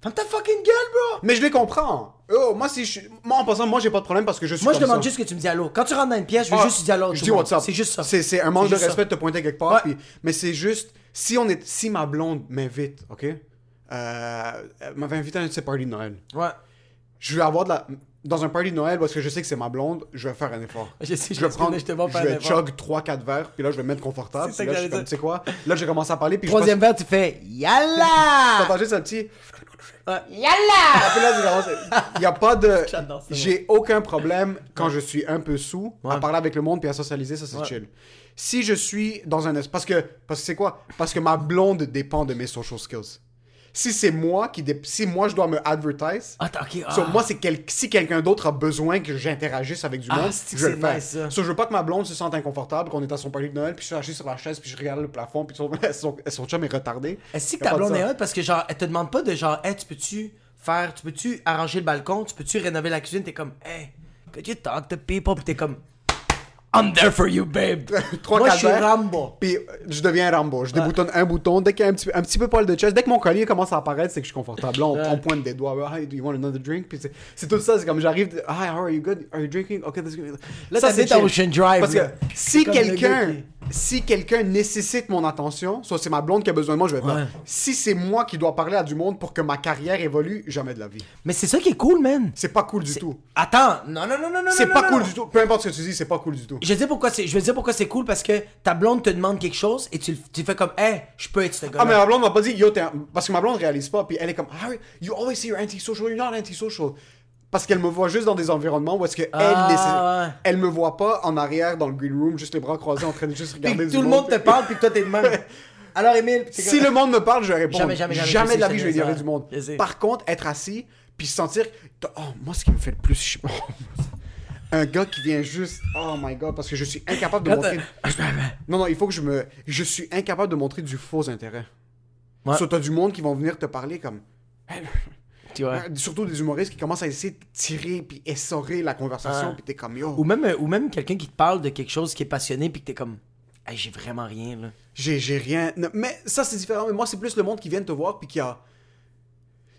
Ferme ta fucking gueule, bro! Mais je les comprends. Oh, moi, si je... moi, en passant, moi, j'ai pas de problème parce que je suis Moi, je demande ça. juste que tu me dis allô. Quand tu rentres dans une pièce, je veux Ah, juste dire allô. Je dis le monde. what's up. C'est juste ça. C'est, un manque de respect ça. de te pointer quelque part. Ouais. puis- mais c'est juste, si on est, si ma blonde m'invite, ok, euh, elle m'avait invité à un de ses parties de Noël. Ouais. Je vais avoir de la, dans un party de Noël parce que je sais que c'est ma blonde, je vais faire un effort. Je sais, Je vais prendre, je te vais chug 3-4 verres, puis là je vais me mettre confortable. C'est ça là, que je suis comme, tu sais quoi, là j'ai commencé à parler, puis Troisième je verre, tu fais Yalla! t'entends juste un petit, Ouais. j'ai commencé- il y a pas de, J'adore ça, j'ai aucun problème quand je suis un peu sous à parler avec le monde puis à socialiser, ça c'est Ouais. chill. Si je suis dans un parce que parce que c'est quoi? Parce que ma blonde dépend de mes social skills. Si c'est moi qui dé- si moi je dois me advertise, Attends, ok. So, ah. moi, c'est quel... si quelqu'un d'autre a besoin que j'interagisse avec du Ah, monde, je le nice, ça? So, je veux pas que ma blonde se sente inconfortable, qu'on est à son party de Noël, puis je suis assis sur la chaise, puis je regarde le plafond, puis son, son, son chum est retardé. Est-ce que ta blonde est hot? Parce que genre elle te demande pas de genre hey tu peux-tu faire tu peux-tu arranger le balcon tu peux-tu rénover la cuisine? T'es comme hey could you talk to people? T'es comme I'm there for you babe Trois, moi je suis. Rambo Puis euh, je deviens Rambo. Je déboutonne un bouton. Dès qu'il y a un petit, un petit peu poil de chest, dès que mon collier commence à apparaître, c'est que je suis confortable. Là, on, Ouais. on pointe des doigts. Hi, do you want another drink? Puis c'est, c'est tout ça. C'est comme j'arrive. Hi, how are you? Good? Are you drinking? Okay, that's good. Là, Ça, c'est. Ocean Drive, Parce que si C'est comme le quelqu'un, qui- si quelqu'un nécessite mon attention, soit c'est ma blonde qui a besoin de moi, je vais être là. Ouais. Si c'est moi qui dois parler à du monde pour que ma carrière évolue, jamais de la vie. mais c'est ça qui est cool man C'est pas cool du tout. attends non non non non non C'est pas non, cool non. du tout. Peu importe ce que tu dis, c'est pas cool du tout. je vais dire pourquoi c'est je vais dire pourquoi c'est cool parce que ta blonde te demande quelque chose et tu, fais comme hey je peux être ce gars Ah, mais ma blonde m'a pas dit, yo, t'es un- parce que ma blonde réalise pas, puis elle est comme, Harry, you always say you're antisocial, you're not antisocial. Parce qu'elle me voit juste dans des environnements où est-ce qu'elle Ah, ouais. elle me voit pas en arrière dans le green room, juste les bras croisés en train de juste puis regarder du tout le monde te parle puis que toi t'es de même alors Émile puis Si le monde me parle, je vais répondre. Jamais, jamais, jamais, je de la vie, je vais dire du monde. Par contre, être assis, puis sentir. Oh, moi, ce qui me fait le plus. Un gars qui vient juste. Oh my god, parce que je suis incapable de montrer. Non, non, il faut que je me. Je suis incapable de montrer du faux intérêt. Ouais. Soit t'as du monde qui vont venir te parler comme. Tu vois Surtout des humoristes qui commencent à essayer de tirer puis essorer la conversation, puis t'es comme yo. Ou même, euh, ou même quelqu'un qui te parle de quelque chose qui est passionné puis que t'es comme hey, j'ai vraiment rien là. J'ai, j'ai rien. Non, mais ça, c'est différent. Mais moi, c'est plus le monde qui vient te voir puis qui a.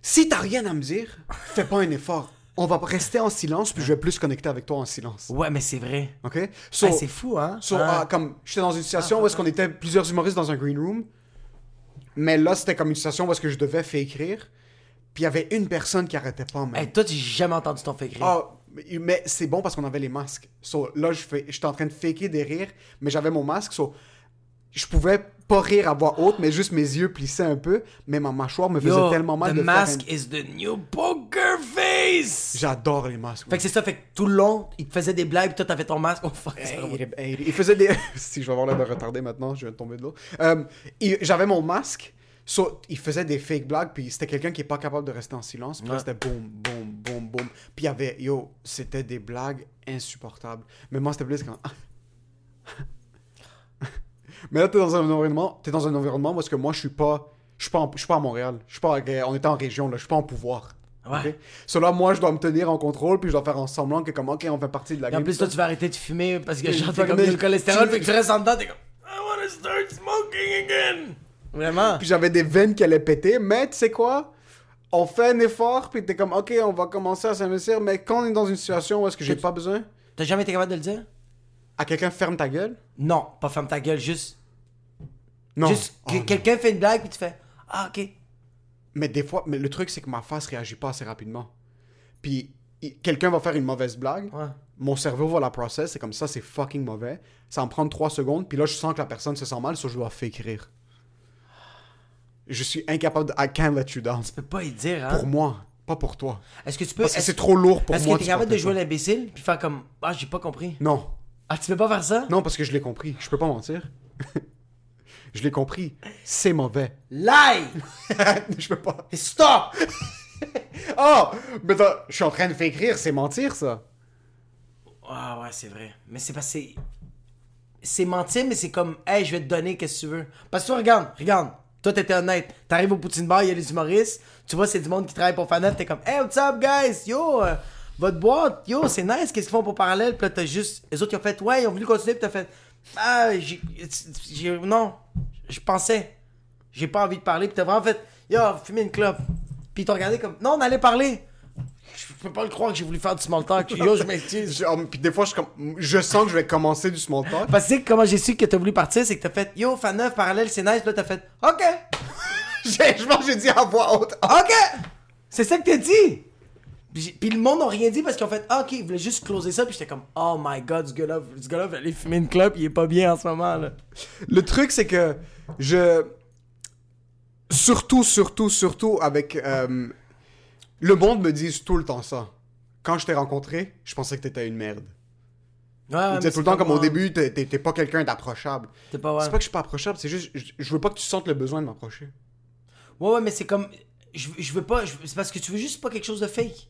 Si t'as rien à me dire, fais pas un effort. On va rester en silence puis je vais plus connecter avec toi en silence. Ouais, mais c'est vrai. Ok? So, Ah, c'est fou hein? so, Ah. ah, comme j'étais dans une situation où est-ce qu'on était plusieurs humoristes dans un green room, mais là c'était comme une situation où est-ce que je devais faire écrire, puis il y avait une personne qui arrêtait pas. man. Hey, toi, j'ai jamais entendu ton fait rire. Ah, mais- c'est bon parce qu'on avait les masques. So, là, je fais, j'étais en train de faker des rires, mais j'avais mon masque. So, je pouvais pas rire à voix haute, mais juste mes yeux plissaient un peu. Mais ma mâchoire me faisait Yo, tellement mal the de mask faire is the new poker face. un- J'adore les masques. Fait que c'est ça, fait que tout le long, il te faisait des blagues, pis toi t'avais ton masque. Oh fuck, Hey, hey, il faisait des. si je vais avoir l'air de retarder maintenant, je viens de tomber de l'eau. Euh, J'avais mon masque. So, il faisait des fake blagues, puis c'était quelqu'un qui est pas capable de rester en silence. Puis Ouais. c'était boum, boum, boum, boum. Puis il y avait, yo, c'était des blagues insupportables. Mais moi, c'était plus comme. Mais là, t'es dans un environnement, t'es dans un environnement parce que moi, je suis pas, je suis pas, en- je suis pas à Montréal. Je suis pas, on était en région là, je suis pas en pouvoir. Ouais. ok? So là, moi, je dois me tenir en contrôle, puis je dois faire en semblant que comme, ok, on fait partie de la Et en game. plus, toi, tu vas arrêter de fumer parce que genre, t'es comme le cholestérol, fait que tu restes en dedans, t'es comme I wanna start smoking again. Vraiment? Puis j'avais des veines qui allaient péter, mais tu sais quoi? On fait un effort, puis t'es comme, ok, on va commencer à s'investir, mais quand on est dans une situation où est-ce que j'ai pas besoin, T'as jamais été capable de le dire? à quelqu'un ferme ta gueule? Non, pas ferme ta gueule, juste. Non. Juste Oh, que quelqu'un fait une blague puis tu fais Ah, ok. Mais des fois, mais le truc, c'est que ma face réagit pas assez rapidement. Puis quelqu'un va faire une mauvaise blague, Ouais. mon cerveau va la process, c'est comme ça, c'est fucking mauvais. Ça me prendre 3 secondes, puis là, je sens que la personne se sent mal, soit je dois fake rire. Je suis incapable de. I can't let you down. Tu peux pas y dire, hein. Pour moi, pas pour toi. Est-ce que tu peux. Parce que Est-ce c'est trop lourd pour est-ce moi. que t'es capable de jouer l'imbécile puis faire comme Ah, j'ai pas compris. Non. Ah, tu peux pas faire ça? Non, parce que je l'ai compris. Je peux pas mentir. je l'ai compris. C'est mauvais. Lie! je peux pas. Stop! Oh! Mais je suis en train de faire écrire, c'est mentir, ça. Ah, ouais, c'est vrai. Mais c'est c'est. C'est mentir, mais c'est comme Hey, je vais te donner, qu'est-ce que tu veux? Parce que toi, regarde, regarde. Toi, t'étais honnête. T'arrives au Poutine Bar, il y a les humoristes. Tu vois, c'est du monde qui travaille pour Fanet. T'es comme Hey, what's up, guys? Yo, euh, votre boîte, yo, c'est nice. Qu'est-ce qu'ils font pour parallèle? Puis là, t'as juste. Les autres, ils ont fait Ouais, ils ont voulu continuer. Puis t'as fait Ah, j'ai. Non, je pensais. J'ai pas envie de parler. Puis t'as vraiment fait Yo, fumer une clope. Puis ils t'ont regardé comme Non, on allait parler. Je peux pas le croire que j'ai voulu faire du small talk. Yo, je m'excuse. Oh, Puis des fois, je, comme- je sens que je vais commencer du small talk. Parce que comment j'ai su que t'as voulu partir, c'est que t'as fait Yo, fan 9, parallèle, c'est nice. Puis là, t'as fait OK, je pense que j'ai dit à voix haute. OK. C'est ça que t'as dit. Puis le monde n'a rien dit parce qu'ils ont fait ah, OK, ils voulaient juste closer ça. Puis j'étais comme Oh my god, ce gars-là, ce gars-là va aller fumer une clope, il est pas bien en ce moment. là. Le truc, c'est que je. Surtout, surtout, surtout avec. euh, Le monde me dit tout le temps ça. Quand je t'ai rencontré, je pensais que t'étais une merde. Ouais, disaient tout c'est le temps, comme au début, t'es pas quelqu'un d'approchable. T'es pas ouais. C'est pas que je suis pas approchable, c'est juste, je, je veux pas que tu sentes le besoin de m'approcher. Ouais, ouais, mais c'est comme. Je, je veux pas. C'est parce que tu veux juste pas quelque chose de fake.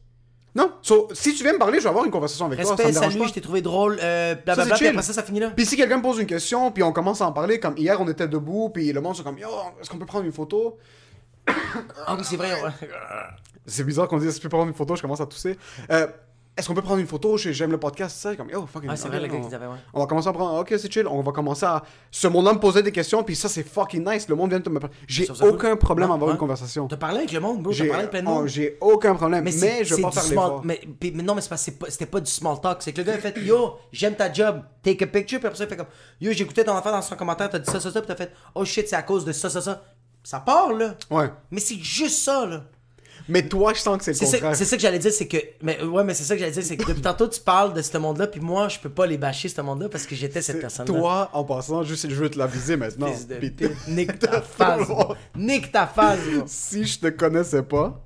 Non, so, si tu viens me parler, je vais avoir une conversation avec toi. Ça Respect, salut, pas. je t'ai trouvé drôle, euh, Ça, blablabla, c'est puis chill. après ça, ça finit là. Puis si quelqu'un me pose une question, puis on commence à en parler, comme hier on était debout, puis le monde sont comme Yo, est-ce qu'on peut prendre une photo? Ah oui, c'est vrai. ouais. C'est bizarre qu'on dise que tu peux prendre une photo, je commence à tousser. Euh, est-ce qu'on peut prendre une photo? J'ai- J'aime le podcast, ça. Comme Yo, fucking. Ah, c'est vrai, ok, le gars on, ouais. va commencer à prendre. Ok, c'est chill. On va commencer à. Ce monde-là me posait des questions, puis ça, c'est fucking nice. Le monde vient de me. J'ai Je aucun problème à Ouais, avoir ouais. une conversation. T'as parlé avec le monde, bro. T'as J'ai parlé avec plein de oh, j'ai aucun problème, mais, c'est- je vais pas faire l'effort. mais, mais non, mais c'est pas- c'était pas du small talk. C'est que le gars a fait Yo, j'aime ta job, take a picture. Puis après ça, il fait comme Yo, j'écoutais ton enfant dans son commentaire, t'as dit ça, ça, ça. Puis t'as fait Oh shit, c'est à cause de ça, ça, ça. Ça part, là. Ouais. Mais c'est juste ça, là. Mais toi, je sens que c'est le contraire. c'est ça que j'allais dire, c'est que. Mais ouais, mais c'est ça que j'allais dire, c'est que depuis tantôt, tu parles de ce monde-là, puis moi, je peux pas les bâcher, ce monde-là, parce que j'étais cette personne-là. Toi, en passant, juste, je veux te l'aviser maintenant. Puis-. Nique ta face. Nique ta face, si je te connaissais pas,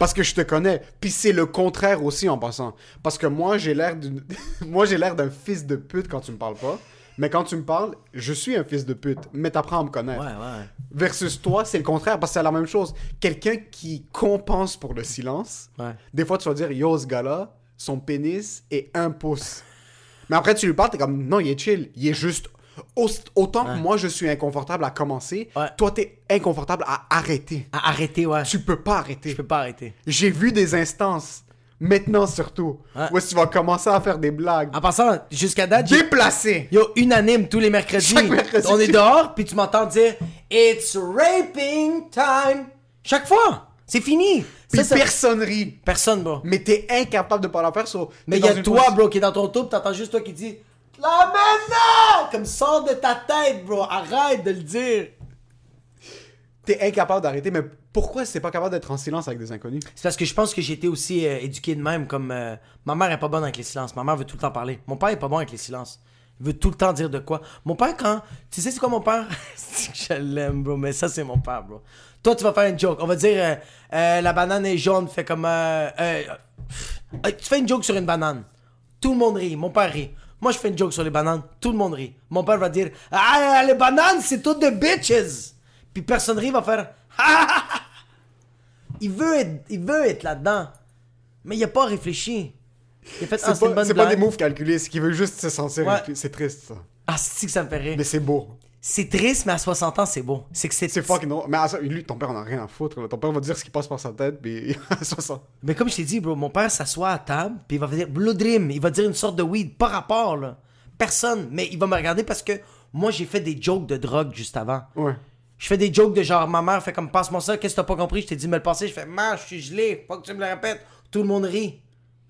parce que je te connais. Puis c'est le contraire aussi en passant. Parce que moi, j'ai l'air d'une... moi, j'ai l'air d'un fils de pute quand tu me parles pas. Mais quand tu me parles, je suis un fils de pute. Mais t'apprends à me connaître. Ouais, ouais. Versus toi, c'est le contraire, parce que c'est la même chose. Quelqu'un qui compense pour le silence, Ouais. des fois, tu vas dire, yo, ce gars-là, son pénis est un pouce. Mais après, tu lui parles, t'es comme, non, il est chill. Il est juste. au- Autant que moi, je suis inconfortable à commencer, Ouais. toi, t'es inconfortable à arrêter. À arrêter, ouais. Tu peux pas arrêter. Je peux pas arrêter. J'ai vu des instances, maintenant surtout, Ouais. où est-ce que tu vas commencer à faire des blagues? En passant, jusqu'à date, Déplacées. Yo, unanime tous les mercredis. Chaque mercredi. On est dehors, puis tu m'entends dire It's raping time. Chaque fois. C'est fini. Puis Ça, personne rit. Personne, bro. Mais t'es incapable de pas la faire. so- Mais il y a toi, position- bro, qui est dans ton tour, t'entends juste toi qui dis La maintenant! Comme sort de ta tête, bro. Arrête de le dire. Incapable d'arrêter. Mais pourquoi c'est pas capable d'être en silence avec des inconnus? C'est parce que je pense que j'ai été aussi euh, éduqué de même. Comme euh, ma mère est pas bonne avec les silences. Ma mère veut tout le temps parler. Mon père est pas bon avec les silences. Il veut tout le temps dire de quoi. Mon père, quand. Tu sais, c'est quoi mon père? Je l'aime, bro. Mais ça, c'est mon père, bro. Toi, tu vas faire une joke. On va dire euh, la banane est jaune. Fait comme. tu fais une joke sur une banane. Tout le monde rit. Mon père rit. Moi, je fais une joke sur les bananes. Tout le monde rit. Mon père va dire Ah, les bananes, c'est toutes des bitches. Puis personne rit, va faire Il veut être, il veut être là-dedans. Mais il a pas réfléchi. Il a fait Ah, pas, c'est pas des moves calculés. C'est qu'il veut juste se sentir. Ouais. C'est triste, ça. Ah, c'est que ça me fait rire. Mais c'est beau. C'est triste, mais à 60 ans, c'est beau. C'est que c'est. C'est fucking drôle. Mais à lui, ton père en a rien à foutre. là. Ton père va dire ce qui passe par sa tête. Puis à 60. Mais comme je t'ai dit, bro, mon père s'assoit à table, puis il va dire Blue Dream. Il va dire une sorte de weed, pas rapport, là. Personne. Mais il va me regarder parce que Moi, j'ai fait des jokes de drogue juste avant. Ouais. Je fais des jokes de genre, ma mère fait comme passe-moi ça, qu'est-ce que t'as pas compris? Je t'ai dit me le passer. Je fais, man, je suis gelé, pas que tu me le répètes. Tout le monde rit.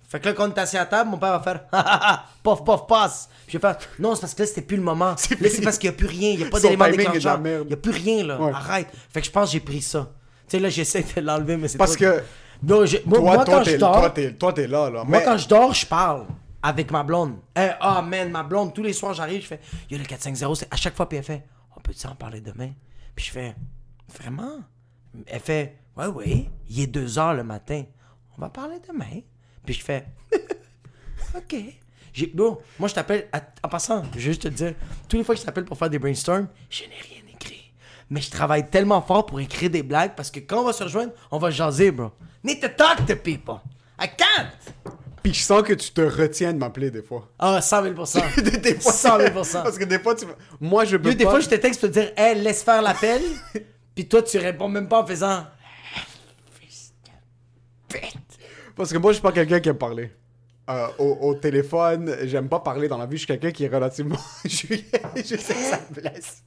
Fait que là, quand on est assis à table, mon père va faire, ha ha ha, pof, pof, passe. Puis je vais faire, non, c'est parce que là, c'était plus le moment. Là, c'est parce qu'il y a plus rien, il y a pas d'élément déclencheur. Il y a plus rien, là. Ouais. Arrête. Fait que je pense que j'ai pris ça. Tu sais, là, j'essaie de l'enlever, mais c'est Parce trop- que Non, j'ai- moi, toi, moi, toi, quand je t'es, dors, toi, t'es, toi, t'es là, là. moi, Mais quand je dors, je parle avec ma blonde. Eh, Ah, man, ma blonde, tous les soirs, j'arrive, je fais Yo, le 450, c'est à chaque fois, fait On peut-tu en parler demain? Puis je fais Vraiment? Elle fait Ouais, ouais, il est 2 heures le matin. On va parler demain. Puis je fais Ok. J'ai, bro, moi, je t'appelle. En passant, je vais juste te dire Toutes les fois que je t'appelle pour faire des brainstorms, je n'ai rien écrit. Mais je travaille tellement fort pour écrire des blagues parce que quand on va se rejoindre, on va jaser, bro. Need to talk to people. I can't. Puis je sens que tu te retiens de m'appeler des fois. Ah, 100 000 des, des fois, 100 000% Parce que des fois, tu... moi, je peux Yo, des pas... fois, je te texte pour te dire, hey, laisse faire l'appel. Puis toi, tu réponds même pas en faisant. Parce que moi, je suis pas quelqu'un qui aime parler. Euh, au, au téléphone, j'aime pas parler dans la vie. Je suis quelqu'un qui est relativement... je, suis- je sais que ça me blesse.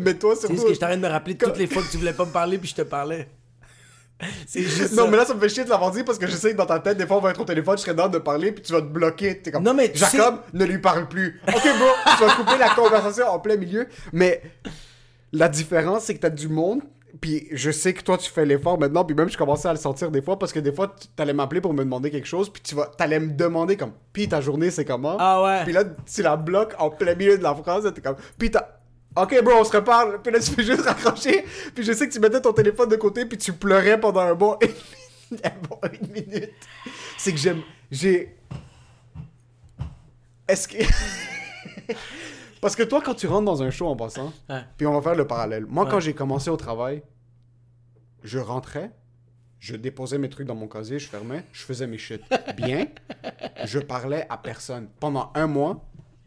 mais toi, C'est surtout... juste que je t'arrête de me rappeler toutes les fois que tu voulais pas me parler, puis je te parlais. C'est juste Non, ça. mais là, ça me fait chier de l'avoir dit parce que je sais que dans ta tête, des fois, on va être au téléphone, je serais dans de parler, puis tu vas te bloquer. T'es comme, Non, mais Jacob, ne lui parle plus. Ok, bro, tu vas couper la conversation en plein milieu. Mais la différence, c'est que t'as du monde, puis je sais que toi, tu fais l'effort maintenant, puis même, je commençais à le sentir des fois parce que des fois, tu t'allais m'appeler pour me demander quelque chose, puis tu vas, t'allais me demander comme, puis ta journée, c'est comment? Ah ouais. Puis là, tu la bloques en plein milieu de la phrase, t'es comme, puis t'as. Ok, bro, on se reparle. Puis là, tu fais juste raccrocher. Puis je sais que tu mettais ton téléphone de côté, puis tu pleurais pendant un bon, un bon une minute. C'est que j'aime. J'ai. Est-ce que. Parce que toi, quand tu rentres dans un show en passant, Ouais. puis on va faire le parallèle. Moi, Ouais. quand j'ai commencé au travail, je rentrais, je déposais mes trucs dans mon casier, je fermais, je faisais mes shit bien, je parlais à personne. Pendant un mois,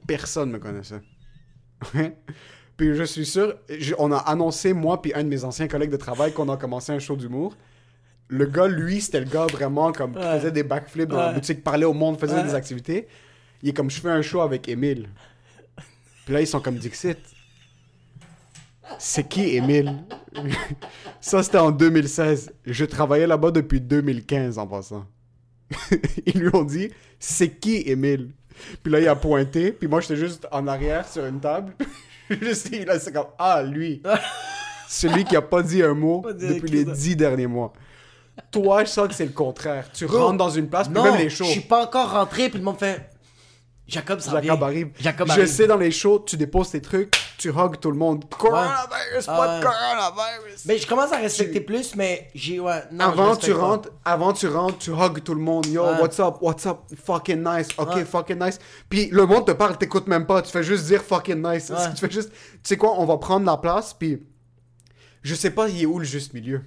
personne me connaissait. Puis je suis sûr, on a annoncé, moi puis un de mes anciens collègues de travail, qu'on a commencé un show d'humour. Le gars, lui, c'était le gars vraiment comme qui Ouais. faisait des backflips dans la Ouais. boutique, parlait au monde, faisait Ouais. des activités. Il est comme, je fais un show avec Émile. Puis là, ils sont comme Dixit. C'est qui Émile? Ça, c'était en 2016. Je travaillais là-bas depuis 2015 en passant. Ils lui ont dit C'est qui Émile? Puis là, il a pointé. Puis moi, j'étais juste en arrière sur une table. Je sais, là, c'est comme Ah, lui. Celui qui a pas dit un mot depuis les dix derniers mois. Toi, je sens que c'est le contraire. Tu Bro, rentres dans une place, puis Non, même les shows. je suis pas encore rentré, puis le monde fait. Jacob, ça Jacob arrive. Jacob je arrive. sais, dans les shows, tu déposes tes trucs, tu hugs tout le monde. Coronavirus, pas de coronavirus. Mais je commence à respecter plus, mais j'ai. Ouais, non, avant, tu pas. rentres, avant, tu rentres, tu hugs tout le monde. Yo, Ouais. what's up, what's up, fucking nice, ok, fucking nice. Puis le monde te parle, t'écoutes même pas, tu fais juste dire fucking nice. Tu fais juste, tu sais quoi, on va prendre la place, puis je sais pas, il est où le juste milieu.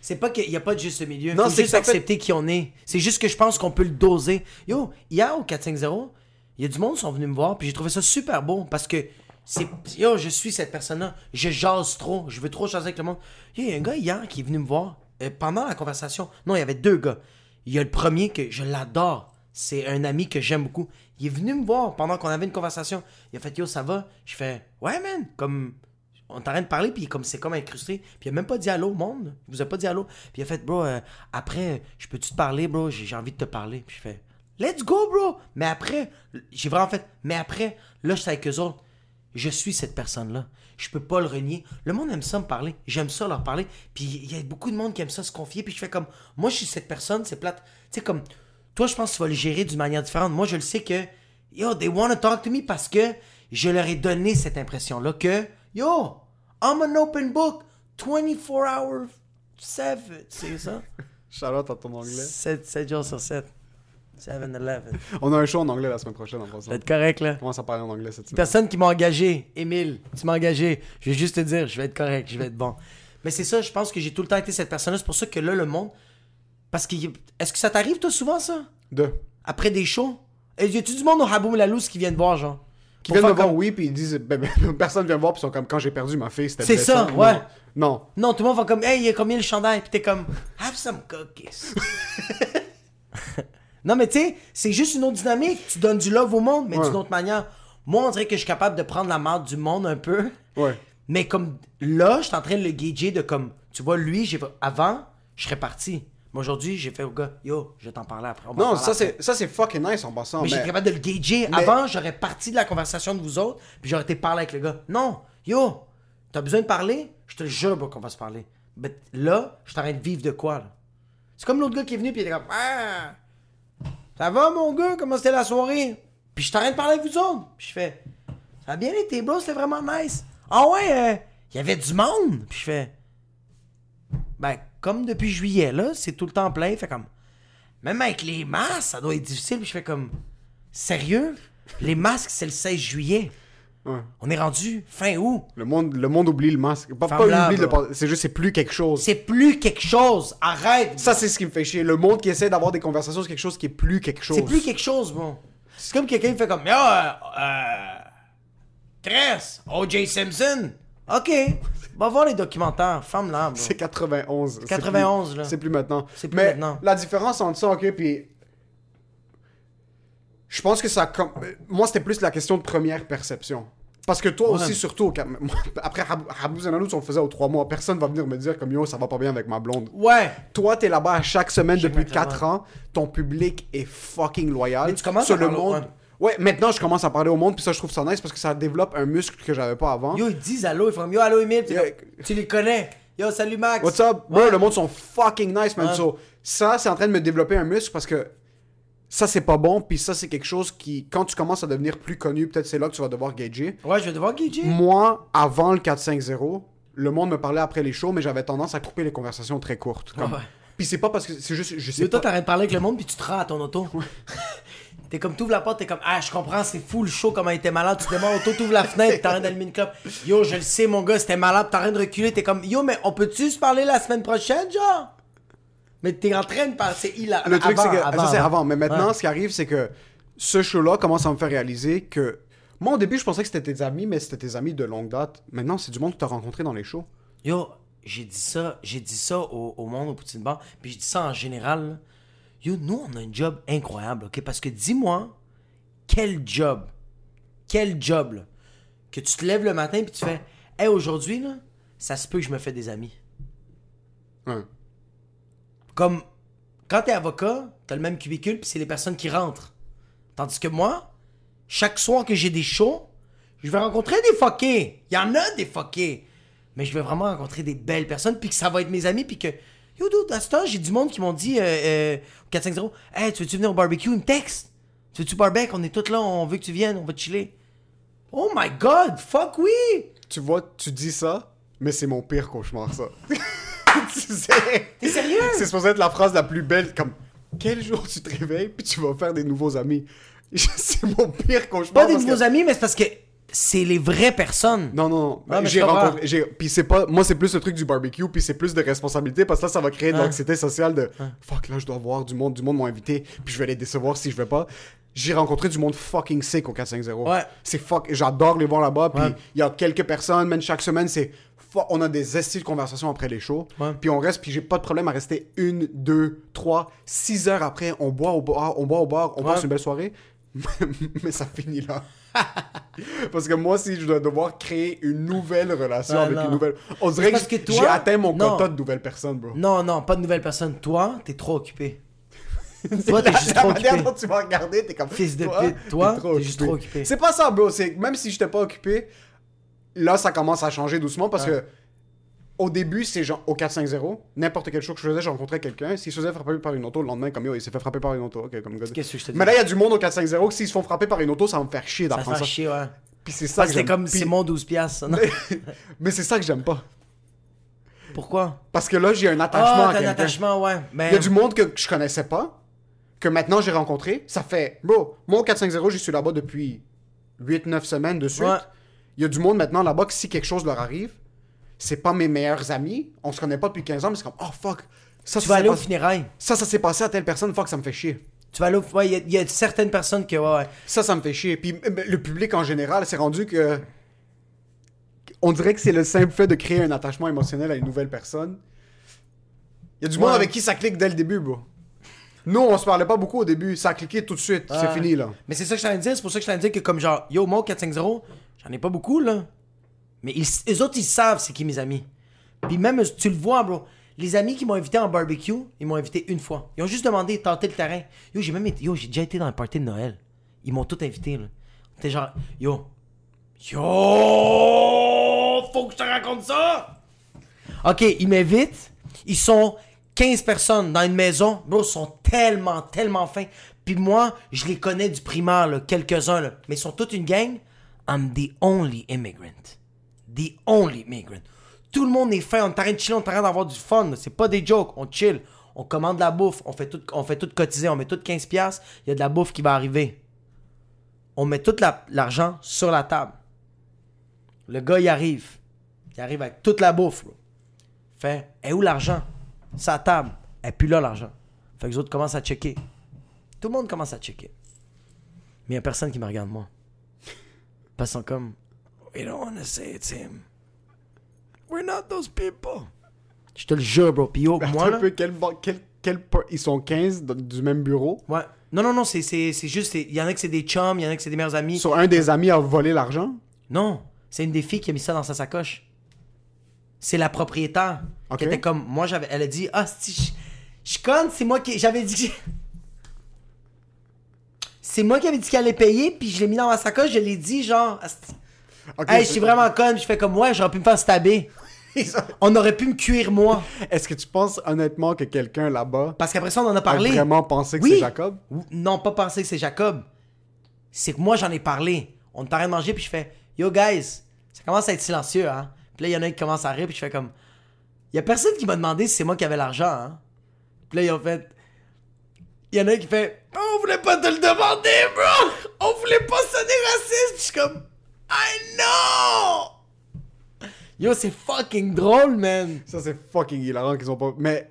C'est pas qu'il y a pas de juste milieu. Non, c'est juste ça fait- accepter qui on est. C'est juste que je pense qu'on peut le doser. Yo, hier au 450, il y a du monde qui sont venus me voir, puis j'ai trouvé ça super beau parce que c'est. Yo, je suis cette personne-là. Je jase trop. Je veux trop jaser avec le monde. Il y a un gars hier qui est venu me voir euh, pendant la conversation. Non, il y avait deux gars. Il y a le premier que je l'adore. C'est un ami que j'aime beaucoup. Il est venu me voir pendant qu'on avait une conversation. Il a fait Yo, ça va? Je fais Ouais, man. Comme on t'arrête de parler, puis comme c'est comme incrusté. Puis il a même pas dit allô au monde. Il vous a pas dit allô. Puis il a fait, bro, euh, après, je peux-tu te parler, bro? J'ai j'ai envie de te parler. Puis je fais, let's go, bro! Mais après, j'ai vraiment fait, mais après, là, je suis avec eux autres. Je suis cette personne-là. Je peux pas le renier. Le monde aime ça me parler. J'aime ça leur parler. Puis il y a beaucoup de monde qui aime ça se confier. Puis je fais comme, moi, je suis cette personne, c'est plate. Tu sais, comme, toi, je pense que tu vas le gérer d'une manière différente. Moi, je le sais que, yo, they want to talk to me parce que je leur ai donné cette impression-là que, yo, I'm an open book, 24 hours, 7, c'est ça? Charlotte à ton anglais. 7, 7 jours sur 7. 7-Eleven. On a un show en anglais la semaine prochaine en passant. Ça être correct, là. On commence à parler en anglais cette semaine. Personne qui m'a engagé, Émile, tu m'as engagé. Je vais juste te dire, je vais être correct, je vais être bon. Mais c'est ça, je pense que j'ai tout le temps été cette personne-là. C'est pour ça que là, le monde. Parce que. Est-ce que ça t'arrive, toi, souvent, ça? Deux. Après des shows? Et y a-tu du monde au Haboum Lalouz qui viennent voir, genre? Qui viennent me voir, comme- oui, puis ils disent, ben, ben, personne vient me voir, puis ils sont comme, quand j'ai perdu ma fille, c'était C'est ça, ouais. Non. Non, tout le monde va comme, hey, il y a combien le chandail? Puis t'es comme, have some cookies. non, mais tu sais, c'est juste une autre dynamique. Tu donnes du love au monde, mais Ouais. d'une autre manière. Moi, on dirait que je suis capable de prendre la marde du monde un peu. Ouais. Mais comme là, je suis en train de le gager de comme, tu vois, lui, j'ai avant, je serais parti. Mais aujourd'hui, j'ai fait au gars, yo, je vais t'en parler après. on va en Non, ça c'est fucking nice en passant. Mais, Mais, j'étais capable de le gager. Avant, j'aurais parti de la conversation de vous autres, puis j'aurais été parler avec le gars. Non, yo, t'as besoin de parler? Je te jure qu'on va se parler. Mais là, je suis en train de vivre de quoi, là? C'est comme l'autre gars qui est venu, puis il était comme, ah, ça va, mon gars? Comment c'était la soirée? Puis je train de parler avec vous autres. Puis je fais, ça a bien été, bro, c'était vraiment nice. Ah ouais, euh, il y avait du monde. Puis je fais, ben, comme depuis juillet, là, c'est tout le temps plein. Fait comme, même avec les masques, ça doit être difficile. Puis je fais comme, sérieux? Les masques, c'est le 16 juillet. Ouais. On est rendu fin août. le monde le monde oublie le masque. Pas, pas oublie le c'est juste c'est plus quelque chose. C'est plus quelque chose. Arrête. Ça c'est ce qui me fait chier. Le monde qui essaie d'avoir des conversations sur quelque chose qui est plus quelque chose. C'est plus quelque chose, bon. C'est comme quelqu'un qui fait comme, Yo, euh, euh, Chris, O.J. Simpson. OK. Va voir les documentaires. Femme-là, bro. C'est 91. C'est 91, plus- là. C'est plus maintenant. C'est plus Mais maintenant. la différence entre ça, ok, puis. Je pense que ça. Moi, c'était plus la question de première perception. Parce que toi Ouais. aussi, surtout, Cam- après Rabou Zananout, on le faisait aux trois mois. Personne va venir me dire comme yo, ça va pas bien avec ma blonde. Ouais. Toi, t'es là-bas à chaque semaine depuis. 4 ans. Ton public est fucking loyal. Mais tu commences Sur à le parler au- monde. Ouais, maintenant, je commence à parler au monde, puis ça, je trouve ça nice parce que ça développe un muscle que j'avais pas avant. Yo, ils disent allô. Ils font Yo, allô, Emile. Tu les connais. Yo, salut, Max. What's up? Bro, Ouais. le monde sont fucking nice, man. Ouais. So, ça, c'est en train de me développer un muscle parce que ça, c'est pas bon. Puis ça, c'est quelque chose qui, quand tu commences à devenir plus connu, peut-être c'est là que tu vas devoir gager. Ouais, je vais devoir gager. Moi, avant le 4-5-0, le monde me parlait après les shows, mais j'avais tendance à couper les conversations très courtes. Comme... Ouais. Puis c'est pas parce que c'est juste, je sais Yo, toi, t'arrêtes de parler avec le monde, puis tu te rends à ton auto. T'es comme, t'ouvres la porte, t'es comme, ah, je comprends, c'est fou le show, comment il était malade. Tu démarres l'auto, t'ouvres la fenêtre, t'arrêtes d'allumer une clope. Yo, je le sais, mon gars, c'était malade, t'arrêtes de reculer, t'es comme, yo, mais on peut-tu se parler la semaine prochaine, genre? Mais t'es en train de passer il Le truc, c'est que avant, ça, c'est avant. Mais maintenant, Ouais. ce qui arrive, c'est que ce show-là commence à me faire réaliser que. Moi, au début, je pensais que c'était tes amis, mais c'était tes amis de longue date. Maintenant, c'est du monde que tu as rencontré dans les shows. Yo, j'ai dit ça, j'ai dit ça au, au monde au Poutine Bar, puis je dis ça en général. là. Yo, nous, on a un job incroyable, ok? Parce que dis-moi, quel job, quel job, là, que tu te lèves le matin puis tu fais, hey, aujourd'hui, là, ça se peut que je me fais des amis. Ouais. Comme, quand t'es avocat, t'as le même cubicule puis c'est les personnes qui rentrent. Tandis que moi, chaque soir que j'ai des shows, je vais rencontrer des fuckés. Il y en a des fuckés. Mais je vais vraiment rencontrer des belles personnes puis que ça va être mes amis puis que... Yo, dude, à ce temps, j'ai du monde qui m'ont dit euh, euh, au 450 Hey, tu veux-tu venir au barbecue? Ils me. Tu veux-tu barbecue? On est tous là, on veut que tu viennes, on va chiller. Oh my god, fuck oui! Tu vois, tu dis ça, mais c'est mon pire cauchemar, ça. tu sais. T'es sérieux? C'est supposé être la phrase la plus belle, comme quel jour tu te réveilles puis tu vas faire des nouveaux amis. c'est mon pire cauchemar. Pas des que- nouveaux amis, mais c'est parce que c'est les vraies personnes. Non, non, non. J'ai rencontré. Puis c'est pas. Moi, c'est plus le truc du barbecue, puis c'est plus de responsabilité, parce que là, ça va créer de Hein. l'anxiété sociale de fuck, là, je dois voir du monde, du monde m'ont invité, puis je vais les décevoir si je vais pas. J'ai rencontré du monde fucking sick au 450. Ouais. C'est fuck. J'adore les voir là-bas, puis il Ouais. y a quelques personnes, même chaque semaine, c'est. On a des estis de conversation après les shows. Ouais. Puis on reste, puis j'ai pas de problème à rester une, deux, trois, six heures après. On boit au bar, on boit au bar, on Ouais. passe une belle soirée. Mais ça finit là. Parce que moi, si je dois devoir créer une nouvelle relation Ah, avec non. une nouvelle. On dirait que, que toi- j'ai atteint mon non. quota de nouvelles personnes, bro. Non, non, pas de nouvelle personne. Toi, t'es trop occupé. Toi, t'es juste la trop manière occupé. dont tu m'as regardé, t'es comme. Fils de pute, toi, t'es juste trop occupé. C'est pas ça, bro. C'est même si j'étais pas occupé, là, ça commence à changer doucement parce que. Au début, c'est genre au 4-5-0, n'importe quel show que je faisais, je rencontrais quelqu'un. S'il se faisait frapper par une auto le lendemain, comme yo, il s'est fait frapper par une auto. Ok, comme. Qu'est-ce que je? Mais là, il y a du monde au 4-5-0 que s'ils se font frapper par une auto, ça va me faire chier Ça d'apprendre fait ça. chier, ouais. Puis c'est ça Ça, que j'aime. comme Puis- Simon 12 piastres, ça, non? Mais c'est ça que j'aime pas. Pourquoi? Parce que là, j'ai un attachement Ah, à t'as un quelqu'un. attachement, ouais. Mais... Il y a du monde que je connaissais pas, que maintenant j'ai rencontré. Ça fait. Bro, moi au 450, j'y suis là-bas depuis 8-9 semaines de suite. Ouais. Il y a du monde maintenant là-bas que si quelque chose leur arrive, c'est pas mes meilleurs amis. On se connaît pas depuis 15 ans, mais c'est comme, oh fuck. Ça, Tu ça vas aller au funérailles. ça, ça s'est passé à telle personne, fuck, ça me fait chier. Tu vas aller au... Ouais, il y a- il y, a certaines personnes que, ouais, ouais. Ça, ça me fait chier. Puis euh, le public en général, c'est rendu que. On dirait que c'est le simple fait de créer un attachement émotionnel à une nouvelle personne. Il y a du monde Ouais. avec qui ça clique dès le début, bro. Nous, on se parlait pas beaucoup au début. Ça a cliqué tout de suite. C'est Ouais. fini, là. Mais c'est ça que je t'en dire, c'est pour ça que je t'en dire que comme genre, yo, moi, au 450, j'en ai pas beaucoup, là. Mais ils, eux autres, ils savent c'est qui mes amis. Puis même, tu le vois, bro. Les amis qui m'ont invité en barbecue, ils m'ont invité une fois. Ils ont juste demandé de tenter le terrain. Yo, j'ai même été, yo, j'ai déjà été dans un party de Noël. Ils m'ont tout invité, là. T'es genre, yo, yo, faut que je te raconte ça. Ok, ils m'invitent. Ils sont 15 personnes dans une maison. Bro, ils sont tellement, tellement fins. Puis moi, je les connais du primaire, quelques-uns, là. Mais ils sont toute une gang. I'm the only immigrant. The only immigrant. Tout le monde est fin. On est en train de chiller, on est en train d'avoir du fun. C'est pas des jokes. On chill. On commande de la bouffe. On fait tout, on fait cotiser. On met tout 15$. piastres. Il y a de la bouffe qui va arriver. On met tout la- l'argent sur la table. Le gars, il arrive. Il arrive avec toute la bouffe. bro. Fait, où l'argent? Sa table. Est plus là, l'argent. Fait que les autres commencent à checker. Tout le monde commence à checker. Mais il n'y a personne qui me regarde, moi. Sont comme, We don't want to say it's him. We're not those people. Je te le jure, bro. Puis yo, moi, Attends là... un peu, quel, quel, quel ils sont 15 dans- du même bureau? Ouais. Non, non, non, c'est, c'est, c'est juste... Il y en a que c'est des chums, il y en a que c'est des meilleurs amis. Sur un des amis a volé l'argent? Non, c'est une des filles qui a mis ça dans sa sacoche. C'est la propriétaire. Ok. Qui était comme, moi, j'avais, elle a dit, ah, si, je, je conne, c'est moi qui, j'avais dit, que- c'est moi qui avais dit qu'elle allait payer, puis je l'ai mis dans ma sacoche, je l'ai dit, genre, asti. Ok, hey, je suis vraiment conne, je fais comme, ouais, j'aurais pu me faire stabber. On aurait pu me cuire, moi. Est-ce que tu penses honnêtement que quelqu'un là-bas Parce qu'après ça, on en a a parlé. vraiment pensé que Oui. c'est Jacob? Non, pas penser que c'est Jacob. C'est que moi, j'en ai parlé. On train de manger, puis je fais Yo, guys, ça commence à être silencieux, hein. Puis là, il y en a un qui commence à rire, puis je fais comme Il y a personne qui m'a demandé si c'est moi qui avais l'argent, hein. Puis là, ils ont fait Il y en a un qui fait On voulait pas te le demander, bro On voulait pas sonner raciste. Puis je suis comme I know Yo, c'est fucking drôle, man. Ça, c'est fucking hilarant qu'ils ont pas. Mais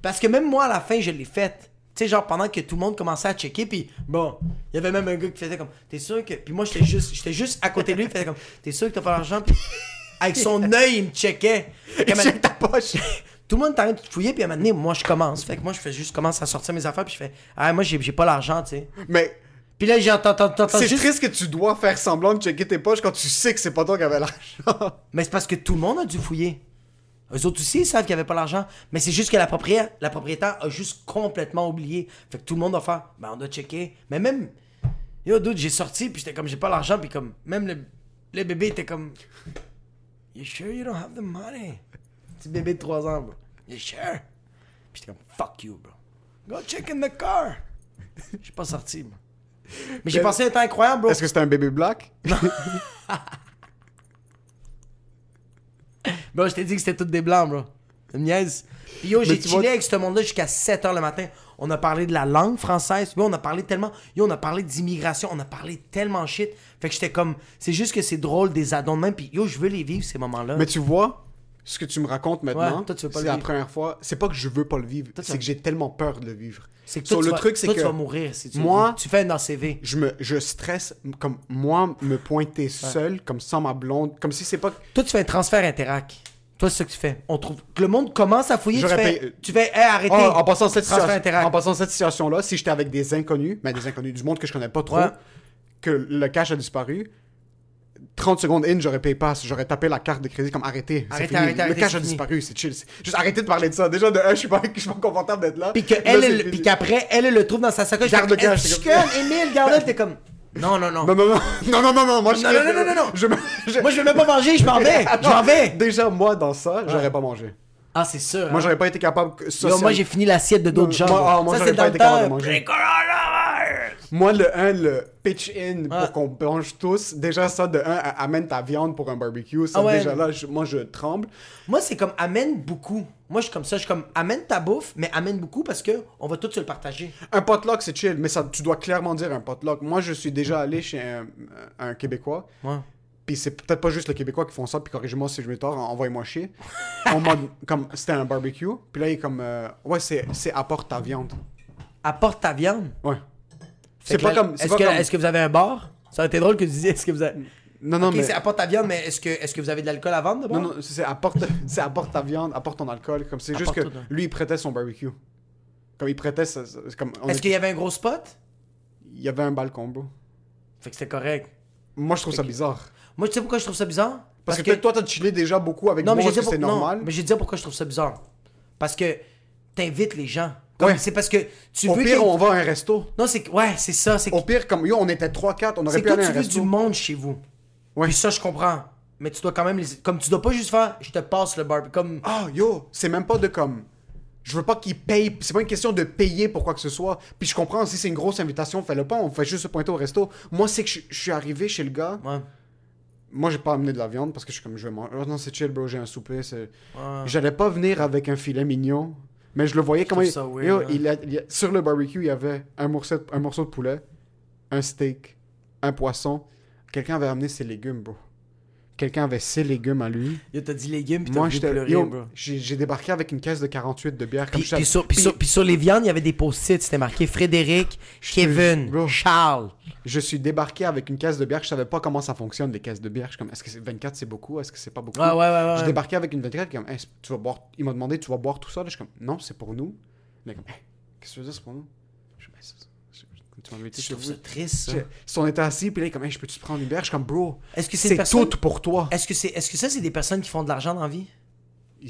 Parce que même moi, à la fin, je l'ai faite. Tu sais, genre, pendant que tout le monde commençait à checker, puis bon, il y avait même un gars qui faisait comme, t'es sûr que. Puis moi, j'étais juste, j'étais juste à côté de lui, il faisait comme, t'es sûr que t'as pas l'argent? Puis avec son œil, il me checkait. Moment- check ta poche. tout le monde t'arrête de fouiller, puis à un moment donné, moi, je commence. Fait que moi, je fais juste commence à sortir mes affaires, puis je fais, ah, moi, j'ai pas l'argent, tu sais. Mais Puis là, j'entends, c'est juste. triste que tu dois faire semblant de checker tes poches quand tu sais que c'est pas toi qui avais l'argent. Mais c'est parce que tout le monde a dû fouiller. Eux autres aussi, ils savent qu'il n'y avait pas l'argent. Mais c'est juste que la propriétaire, la propriétaire a juste complètement oublié. Fait que tout le monde va faire, ben on doit checker. Mais même, yo, dude, j'ai sorti, puis j'étais comme, j'ai pas l'argent, puis comme, même le, le bébé était comme, You sure you don't have the money? Petit bébé de 3 ans, bro. You sure? Puis j'étais comme, fuck you, bro. Go check in the car. J'ai pas sorti, moi. Mais j'ai passé un temps incroyable, bro. Est-ce que c'était un bébé black? Bro, je t'ai dit que c'était toutes des blancs, bro. Une niaise. Puis yo, j'ai chillé vois- avec ce monde-là jusqu'à 7h le matin. On a parlé de la langue française. Yo, on a parlé tellement. Yo, on a parlé d'immigration. On a parlé tellement shit. Fait que j'étais comme. C'est juste que c'est drôle des addons de même. Puis yo, je veux les vivre, ces moments-là. Mais tu vois, ce que tu me racontes maintenant, Ouais, c'est la vivre. première fois. C'est pas que je veux pas le vivre, c'est que j'ai tellement peur de le vivre. C'est que So, toi, tu le vas- truc, c'est que tu vas mourir si tu moi- Tu fais un ACV. je me je stresse comme moi me pointer seul comme sans ma blonde comme si c'est pas Toi, tu fais un transfert interac. Toi, c'est ce que tu fais. On trouve que le monde commence à fouiller. Tu fais, payé- tu fais, hey, arrêtez. Oh, en passant cette Transfert situation Interac. en passant cette situation là si j'étais avec des inconnus mais des inconnus du monde que je connais pas trop Ouais. que le cash a disparu 30 secondes in j'aurais payé pass j'aurais tapé la carte de crédit comme arrêtez Arrêtez, fini. arrêtez, le arrêtez, cash a disparu c'est chill juste arrêtez de parler de ça déjà de un je suis pas je suis pas confortable d'être là Puis que Là, elle, qu'après, elle, le trouve dans sa sacoche. Garde Fait le cash, Est-ce c'est que Emile, garde-le, t'es comme. Non, non, non. non non non non non non non moi je Non, non, non, non, non, non. je, me- je- Moi, je veux même pas manger, je m'en vais. Je m'en vais. déjà moi dans ça j'aurais pas mangé Ah, c'est sûr. moi hein. j'aurais pas été capable que- Yo, social- moi, j'ai fini l'assiette de d'autres Non, gens. moi, ah, moi, ça, j'aurais c'est pas dans été capable de temps. manger. Moi, le 1, le pitch in pour qu'on mange tous, déjà ça, de 1, amène ta viande pour un barbecue. Ça, Ah ouais. déjà là, je- moi, je tremble. Moi, c'est comme amène beaucoup. Moi, je suis comme ça. Je suis comme amène ta bouffe, mais amène beaucoup parce que on va tous se le partager. Un potluck, c'est chill, mais ça, tu dois clairement dire un potluck. Moi, je suis déjà allé chez un, un Québécois, Ouais. puis c'est peut-être pas juste les Québécois qui font ça, puis corrigez-moi si je me tort, envoyez-moi chier. en mode, comme, c'était un barbecue, puis là, il est comme, euh, ouais, c'est c'est apporte ta viande. Apporte ta viande? Ouais. C'est pas comme. Est-ce que, comme- est-ce que vous avez un bar? Ça aurait été drôle que tu disiez. Est-ce que vous avez. Non, non, ok, mais. c'est apporte ta viande, mais est-ce que, est-ce que vous avez de l'alcool à vendre d'abord Non, non, c'est apporte, apporte ta viande, apporte ton alcool. Comme c'est juste que lui, il prêtait son barbecue. Comme il prêtait, ça- ça- comme, on Est-ce qu'il y avait un gros spot? il y avait un balcon, bro. Fait que c'était correct. Moi, je trouve ça bizarre. Moi, tu sais pourquoi je trouve ça bizarre? Parce, que, toi, t'as chillé déjà beaucoup avec Non, moi, mais je c'est pour- non, normal. mais je vais te dire pourquoi je trouve ça bizarre. Parce que t'invites les gens. Ouais. C'est parce que tu Au veux pire, qu'il- on va à un resto. Non, c'est ouais, c'est ça, c'est Au pire, comme yo, on était 3-4, on aurait c'est pu aller à tu un veux resto. du monde chez vous. Ouais. Puis ça, je comprends. Mais tu dois quand même les... Comme tu dois pas juste faire, je te passe le bar. Comme... Ah, yo, c'est même pas de comme. Je veux pas qu'ils payent. C'est pas une question de payer pour quoi que ce soit. Puis je comprends, si c'est une grosse invitation, fais-le pas. On fait juste se pointer au resto. Moi, c'est que je, je suis arrivé chez le gars. Ouais. Moi, j'ai pas amené de la viande parce que je suis comme, je vais manger. Oh non, c'est chill, bro, j'ai un souper. c'est- Ouais. J'allais pas venir avec un filet mignon. Mais je le voyais comment trouve il... ça weird, Yo, hein. il a- il a- Sur le barbecue, il y avait un morceau, de- un morceau de poulet, un steak, un poisson. Quelqu'un avait amené ses légumes, bro. Quelqu'un avait ses légumes à lui. Yo, t'as dit légumes, puis t'as pleurer, yo, bro. J'ai débarqué avec une caisse de 48 de bière. Comme Puis, je puis sur, puis puis sur- puis sur les viandes, il y avait des post-it. C'était marqué Frédéric, Kevin, bro. Charles. Je suis débarqué avec une caisse de bière. Je savais pas comment ça fonctionne, les caisses de bière. Je suis comme, est-ce que c'est 24 c'est beaucoup? Est-ce que c'est pas beaucoup? Ouais, ouais, ouais. ouais. J'ai débarqué avec une 24. Comme, Hey, tu vas boire... Il m'a demandé, tu vas boire tout ça? Là, Je suis comme, non, c'est pour nous. Il est comme, Hey, qu'est-ce que tu veux dire, c'est pour nous? Je suis comme, Hey, c'est- c'est- Tu m'as invité Je chez trouve vous. ça triste, ça. Si on était assis, puis là, comme, hey, je peux-tu te prendre une bière Je suis comme, bro, Est-ce que c'est une c'est personne... tout pour toi. Est-ce que, c'est... Est-ce que ça, c'est des personnes qui font de l'argent dans la vie?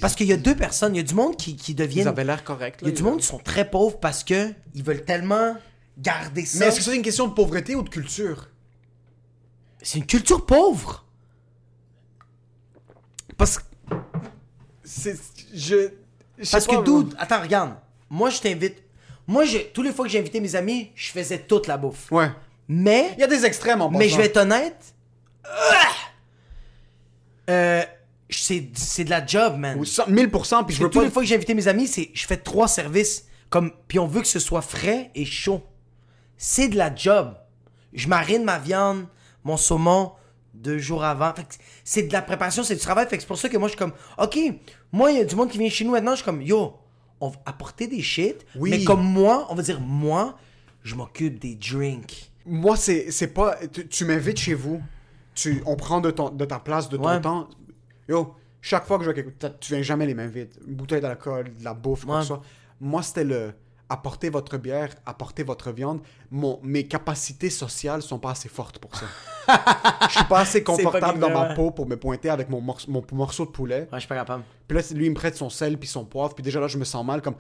Parce qu'il y a deux personnes. Il y a du monde qui, qui Ils deviennent... avaient l'air correct. Il y a du monde qui sont très pauvres parce que ils veulent tellement garder ça. Mais est-ce que c'est une question de pauvreté ou de culture? C'est une culture pauvre. Parce que. C'est. Je. Parce pas, que, dude, attends, regarde. Moi, je t'invite. Moi, je... tous les fois que j'ai invité mes amis, je faisais toute la bouffe. Ouais. Mais, Il y a des extrêmes en mais je vais être honnête. Euh, c'est c'est de la job, man. Cent- 1000%, puis je veux toutes pas. les fois que j'ai invité mes amis, c'est je fais trois services. Comme, puis on veut que ce soit frais et chaud. C'est de la job. Je marine ma viande, mon saumon, deux jours avant. Fait que c'est de la préparation, c'est du travail. Fait que c'est pour ça que moi, je suis comme, OK, moi, il y a du monde qui vient chez nous maintenant. Je suis comme, yo, on va apporter des shit. Oui. Mais comme moi, on va dire, moi, je m'occupe des drinks. Moi, c'est pas. Tu, tu m'invites chez vous, tu, on prend de, ton, de ta place, de ton Ouais. temps. Yo, chaque fois que je vais quelque tu viens jamais les mains vides. Une bouteille d'alcool, de la bouffe, quoi que ce soit. Moi, c'était le. Apporter votre bière, apporter votre viande. Mon, mes capacités sociales sont pas assez fortes pour ça. Je suis pas assez confortable dans ma peau pour me pointer avec mon, morce- mon morceau de poulet. Ouais, je suis pas capable. Puis là, lui, il me prête son sel puis son poivre. Puis déjà là, je me sens mal. Comme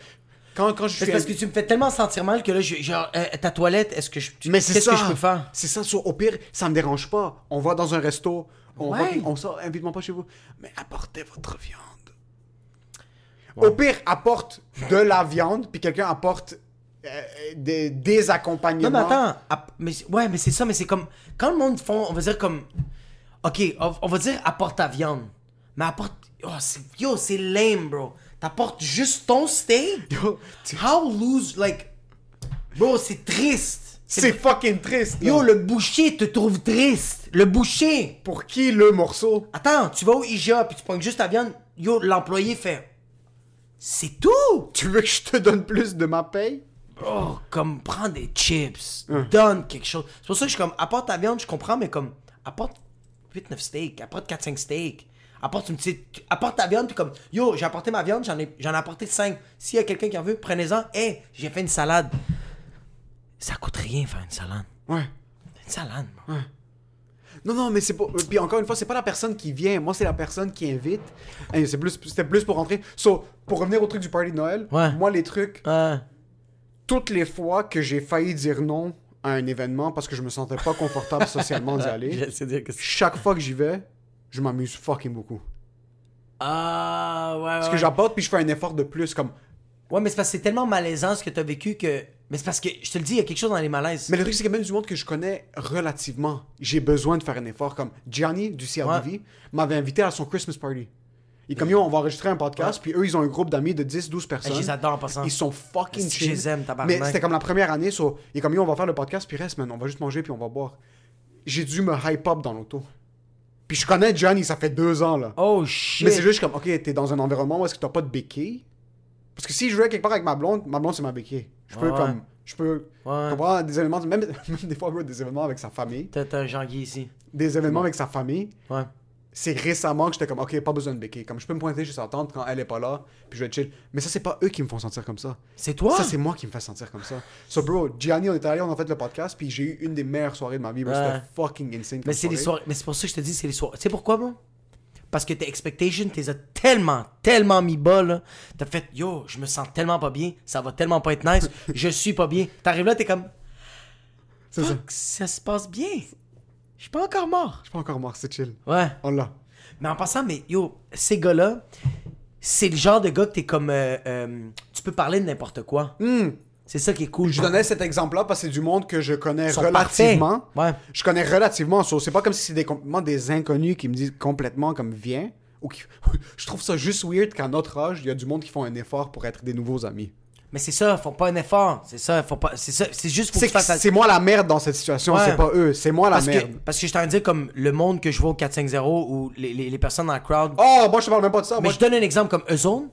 quand, quand je suis. parce que tu me fais tellement sentir mal que là, je, genre, euh, ta toilette, est-ce que je. tu- Mais c'est Qu'est-ce que je peux faire? C'est ça. au pire, ça me dérange pas. On va dans un resto. On, va- Ouais. on sort. Invite-moi pas chez vous. Mais apportez votre viande. Au pire, apporte de la viande. Puis quelqu'un apporte euh, des, des accompagnements. Non, mais attends. app- mais, ouais, mais c'est ça, mais c'est comme. Quand le monde font, on va dire comme. Ok, on, on va dire apporte ta viande. Mais apporte. Oh, c'est, yo, c'est lame, bro. T'apportes juste ton steak? Yo, tu- How lose, like. Bro, c'est triste. C'est fucking triste. Yo, le boucher te trouve triste. Le boucher. Pour qui le morceau? Attends, tu vas au IGA puis tu prends juste ta viande. Yo, l'employé fait. C'est tout! Tu veux que je te donne plus de ma paye? Oh, comme prends des chips, Hein. donne quelque chose. C'est pour ça que je suis comme, apporte ta viande, je comprends, mais comme, apporte 8-9 steaks, apporte 4-5 steaks, apporte une petite. Apporte ta viande, puis comme, yo, j'ai apporté ma viande, j'en ai, j'en ai apporté 5. S'il y a quelqu'un qui en veut, prenez-en. Hé, j'ai fait une salade. Ça coûte rien faire une salade. Ouais. Une salade, bro. Non, non, mais c'est pas. Puis encore une fois, c'est pas la personne qui vient. Moi, c'est la personne qui invite. C'est plus, c'était plus pour rentrer. So, pour revenir au truc du party de Noël, Ouais. moi, les trucs, Ouais. toutes les fois que j'ai failli dire non à un événement parce que je me sentais pas confortable socialement d'y aller, que chaque fois que j'y vais, je m'amuse fucking beaucoup. Ah, ouais, Parce ouais. que j'apporte puis je fais un effort de plus. Comme... Ouais, mais c'est parce que c'est tellement malaisant ce que t'as vécu que. Mais c'est parce que, je te le dis, il y a quelque chose dans les malaises. Mais le truc, c'est que même du monde que je connais relativement, j'ai besoin de faire un effort. Comme Gianni du CRDV m'avait invité à son Christmas party. Il est comme, yo, on va enregistrer un podcast, puis eux, ils ont un groupe d'amis de 10-12 Ah, personnes. je les adore en passant. Ils sont fucking chill. je les aime, tabarnak? Mais c'était comme la première année, so, il est comme, yo, on va faire le podcast, puis reste, man, on va juste manger, puis on va boire. J'ai dû me hype up dans l'auto. Puis je connais Gianni, ça fait deux ans, là. Oh shit! Mais c'est juste comme, ok, t'es dans un environnement où est-ce que t'as pas de béquille? Parce que si je jouais quelque part avec ma blonde, ma blonde, c'est ma béquille. Je peux, Ouais. comme, je peux Ouais. comprendre des événements, même, même des fois, des événements avec sa famille. T'as t'as Jean-Guy ici. Des événements avec sa famille. Ouais. c'est récemment que j'étais comme, ok, pas besoin de béquer. Comme je peux me pointer chez sa tante quand elle est pas là, puis je vais chill. Mais ça, c'est pas eux qui me font sentir comme ça. C'est toi? Ça, c'est moi qui me fais sentir comme ça. So, bro, Gianni, on est allé, on a fait le podcast, puis j'ai eu une des meilleures soirées de ma vie. bro. C'était fucking insane. Mais c'est les soirées. Mais c'est pour ça que je te dis, c'est les soirées. Tu sais pourquoi, bro? Parce que tes expectations, t'es tellement, tellement mis bas, là. T'as fait, yo, je me sens tellement pas bien, ça va tellement pas être nice, je suis pas bien. T'arrives là, t'es comme, C'est ça. se passe bien. Je suis pas encore mort. Je suis pas encore mort, c'est chill. Ouais. On l'a. Mais en passant, mais yo, ces gars-là, c'est le genre de gars que t'es comme. euh, euh, tu peux parler de n'importe quoi. Hmm. C'est ça qui est cool. Je donnais cet exemple-là parce que c'est du monde que je connais Ils sont relativement. Ouais. Je connais relativement. so, c'est pas comme si c'est des, complètement des inconnus qui me disent complètement comme viens. Ou qui... je trouve ça juste weird qu'à notre âge, il y a du monde qui font un effort pour être des nouveaux amis. Mais c'est ça, font pas un effort. C'est ça, font pas. C'est ça, c'est juste pour que C'est tu fasses. c'est moi la merde dans cette situation, Ouais. c'est pas eux. C'est moi la parce que, merde. parce que je t'en dire comme le monde que je vois au 4-5-0 ou les, les, les personnes dans le crowd. Oh, moi je te parle même pas de ça. mais Moi, je donne un exemple comme autres.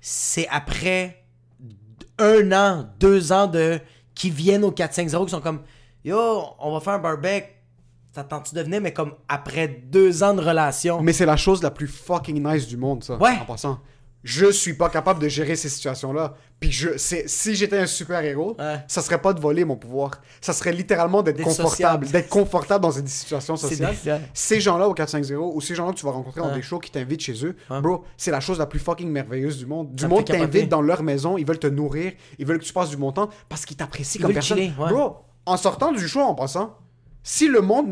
C'est après un an, deux ans de qui viennent au 4-5-0 qui sont comme Yo, on va faire un barbecue. T'attends-tu de venir, mais comme après deux ans de relation. Mais c'est la chose la plus fucking nice du monde, ça. Ouais. En passant. Je suis pas capable de gérer ces situations-là. Puis je, si j'étais un super héros, Ouais. ça serait pas de voler mon pouvoir. Ça serait littéralement d'être confortable, d'être confortable dans une situation sociale. Ces gens-là au 450 ou ces gens-là que tu vas rencontrer dans des shows qui t'invitent chez eux, Ouais. bro, c'est la chose la plus fucking merveilleuse du monde. Du Ça monde t'invite dans leur maison, ils veulent te nourrir, ils veulent que tu passes du bon temps parce qu'ils t'apprécient comme personne. chiller. Bro, en sortant du show en passant, si le monde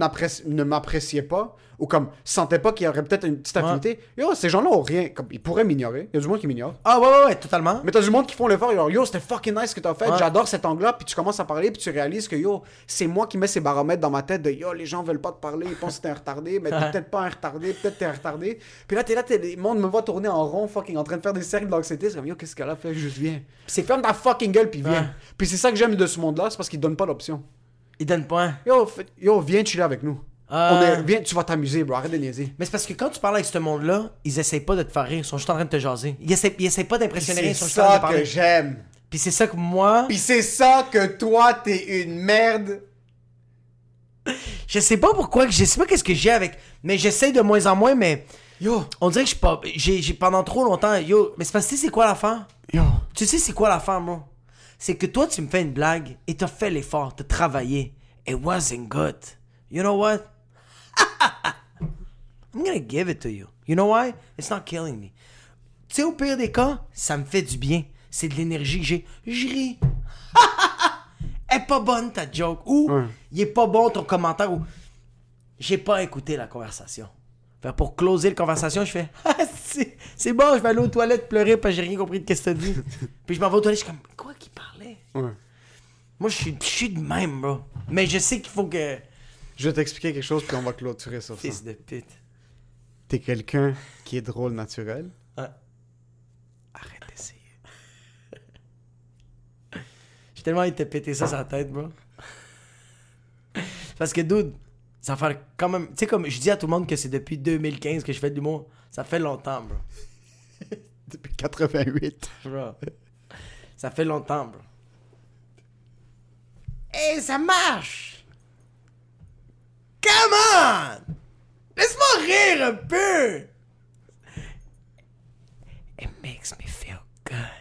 ne m'appréciait pas ou comme sentait pas qu'il y aurait peut-être une petite Ouais. affinité, yo, ces gens-là ont rien. Comme, ils pourraient m'ignorer. Il y a du monde qui m'ignore. Ah ouais, ouais, ouais, totalement. Mais t'as du monde qui font l'effort, yo, c'était fucking nice ce que t'as fait, Ouais. j'adore cet angle-là, puis tu commences à parler, puis tu réalises que, yo, c'est moi qui mets ces baromètres dans ma tête de, yo, les gens veulent pas te parler, ils pensent que t'es un retardé, mais t'es peut-être pas un retardé, peut-être t'es un retardé. Puis là, t'es là, t'es, le monde me voit tourner en rond, fucking, en train de faire des cercles d'anxiété, c'est comme, yo, qu'est-ce qu'elle a fait, juste viens. Puis c'est ferme ta fucking gueule, puis viens. Puis c'est ça que j'aime de ce monde-là, c'est parce qu'ils donnent pas l'option. Ils donnent pas. Yo, fait- yo, viens chiller avec nous. On est, viens, tu vas t'amuser, bro, arrête de niaiser. Mais c'est parce que quand tu parles avec ce monde-là, ils essayent pas de te faire rire, ils sont juste en train de te jaser. Ils essayent, ils essayent pas d'impressionner C'est ils sont juste en train ça de parler. que j'aime. Puis c'est ça que moi, Puis c'est ça que toi, t'es une merde. je sais pas pourquoi, je sais pas qu'est-ce que j'ai avec, mais j'essaie de moins en moins, mais Yo, on dirait que je suis pas, j'ai, j'ai pendant trop longtemps, yo, mais c'est parce que tu sais c'est quoi l'affaire? yo. Tu sais c'est quoi l'affaire, moi? C'est que toi tu me fais une blague et t'as fait l'effort, t'as travaillé. It wasn't good. You know what? I'm gonna give it to you. You know why? It's not killing me. Tu sais, au pire des cas, ça me fait du bien. C'est de l'énergie que j'ai. Je ris. Elle est pas bonne ta joke. Ou il est pas bon ton commentaire. Ou j'ai pas écouté la conversation. Fait pour closer la conversation, je fais c'est bon, je vais aller aux toilettes pleurer parce que j'ai rien compris de ce que t'as dit. Puis je m'en vais aux toilettes, je suis comme quoi qu'il parlait? Ouais. Moi, je suis, je suis de même, bro. Mais je sais qu'il faut que. Je vais t'expliquer quelque chose, puis on va clôturer sur ça. Fils de pute. T'es quelqu'un qui est drôle naturel? Ah. Arrête d'essayer. J'ai tellement envie de te péter ça sur la tête, bro. Parce que, dude, ça fait quand même. Tu sais, comme je dis à tout le monde que c'est depuis 2015 que je fais de l'humour. Ça fait longtemps, bro. Depuis 88. Bro. Ça fait longtemps, bro. Et ça marche! Come on! Laisse-moi rire un peu! It makes me feel good.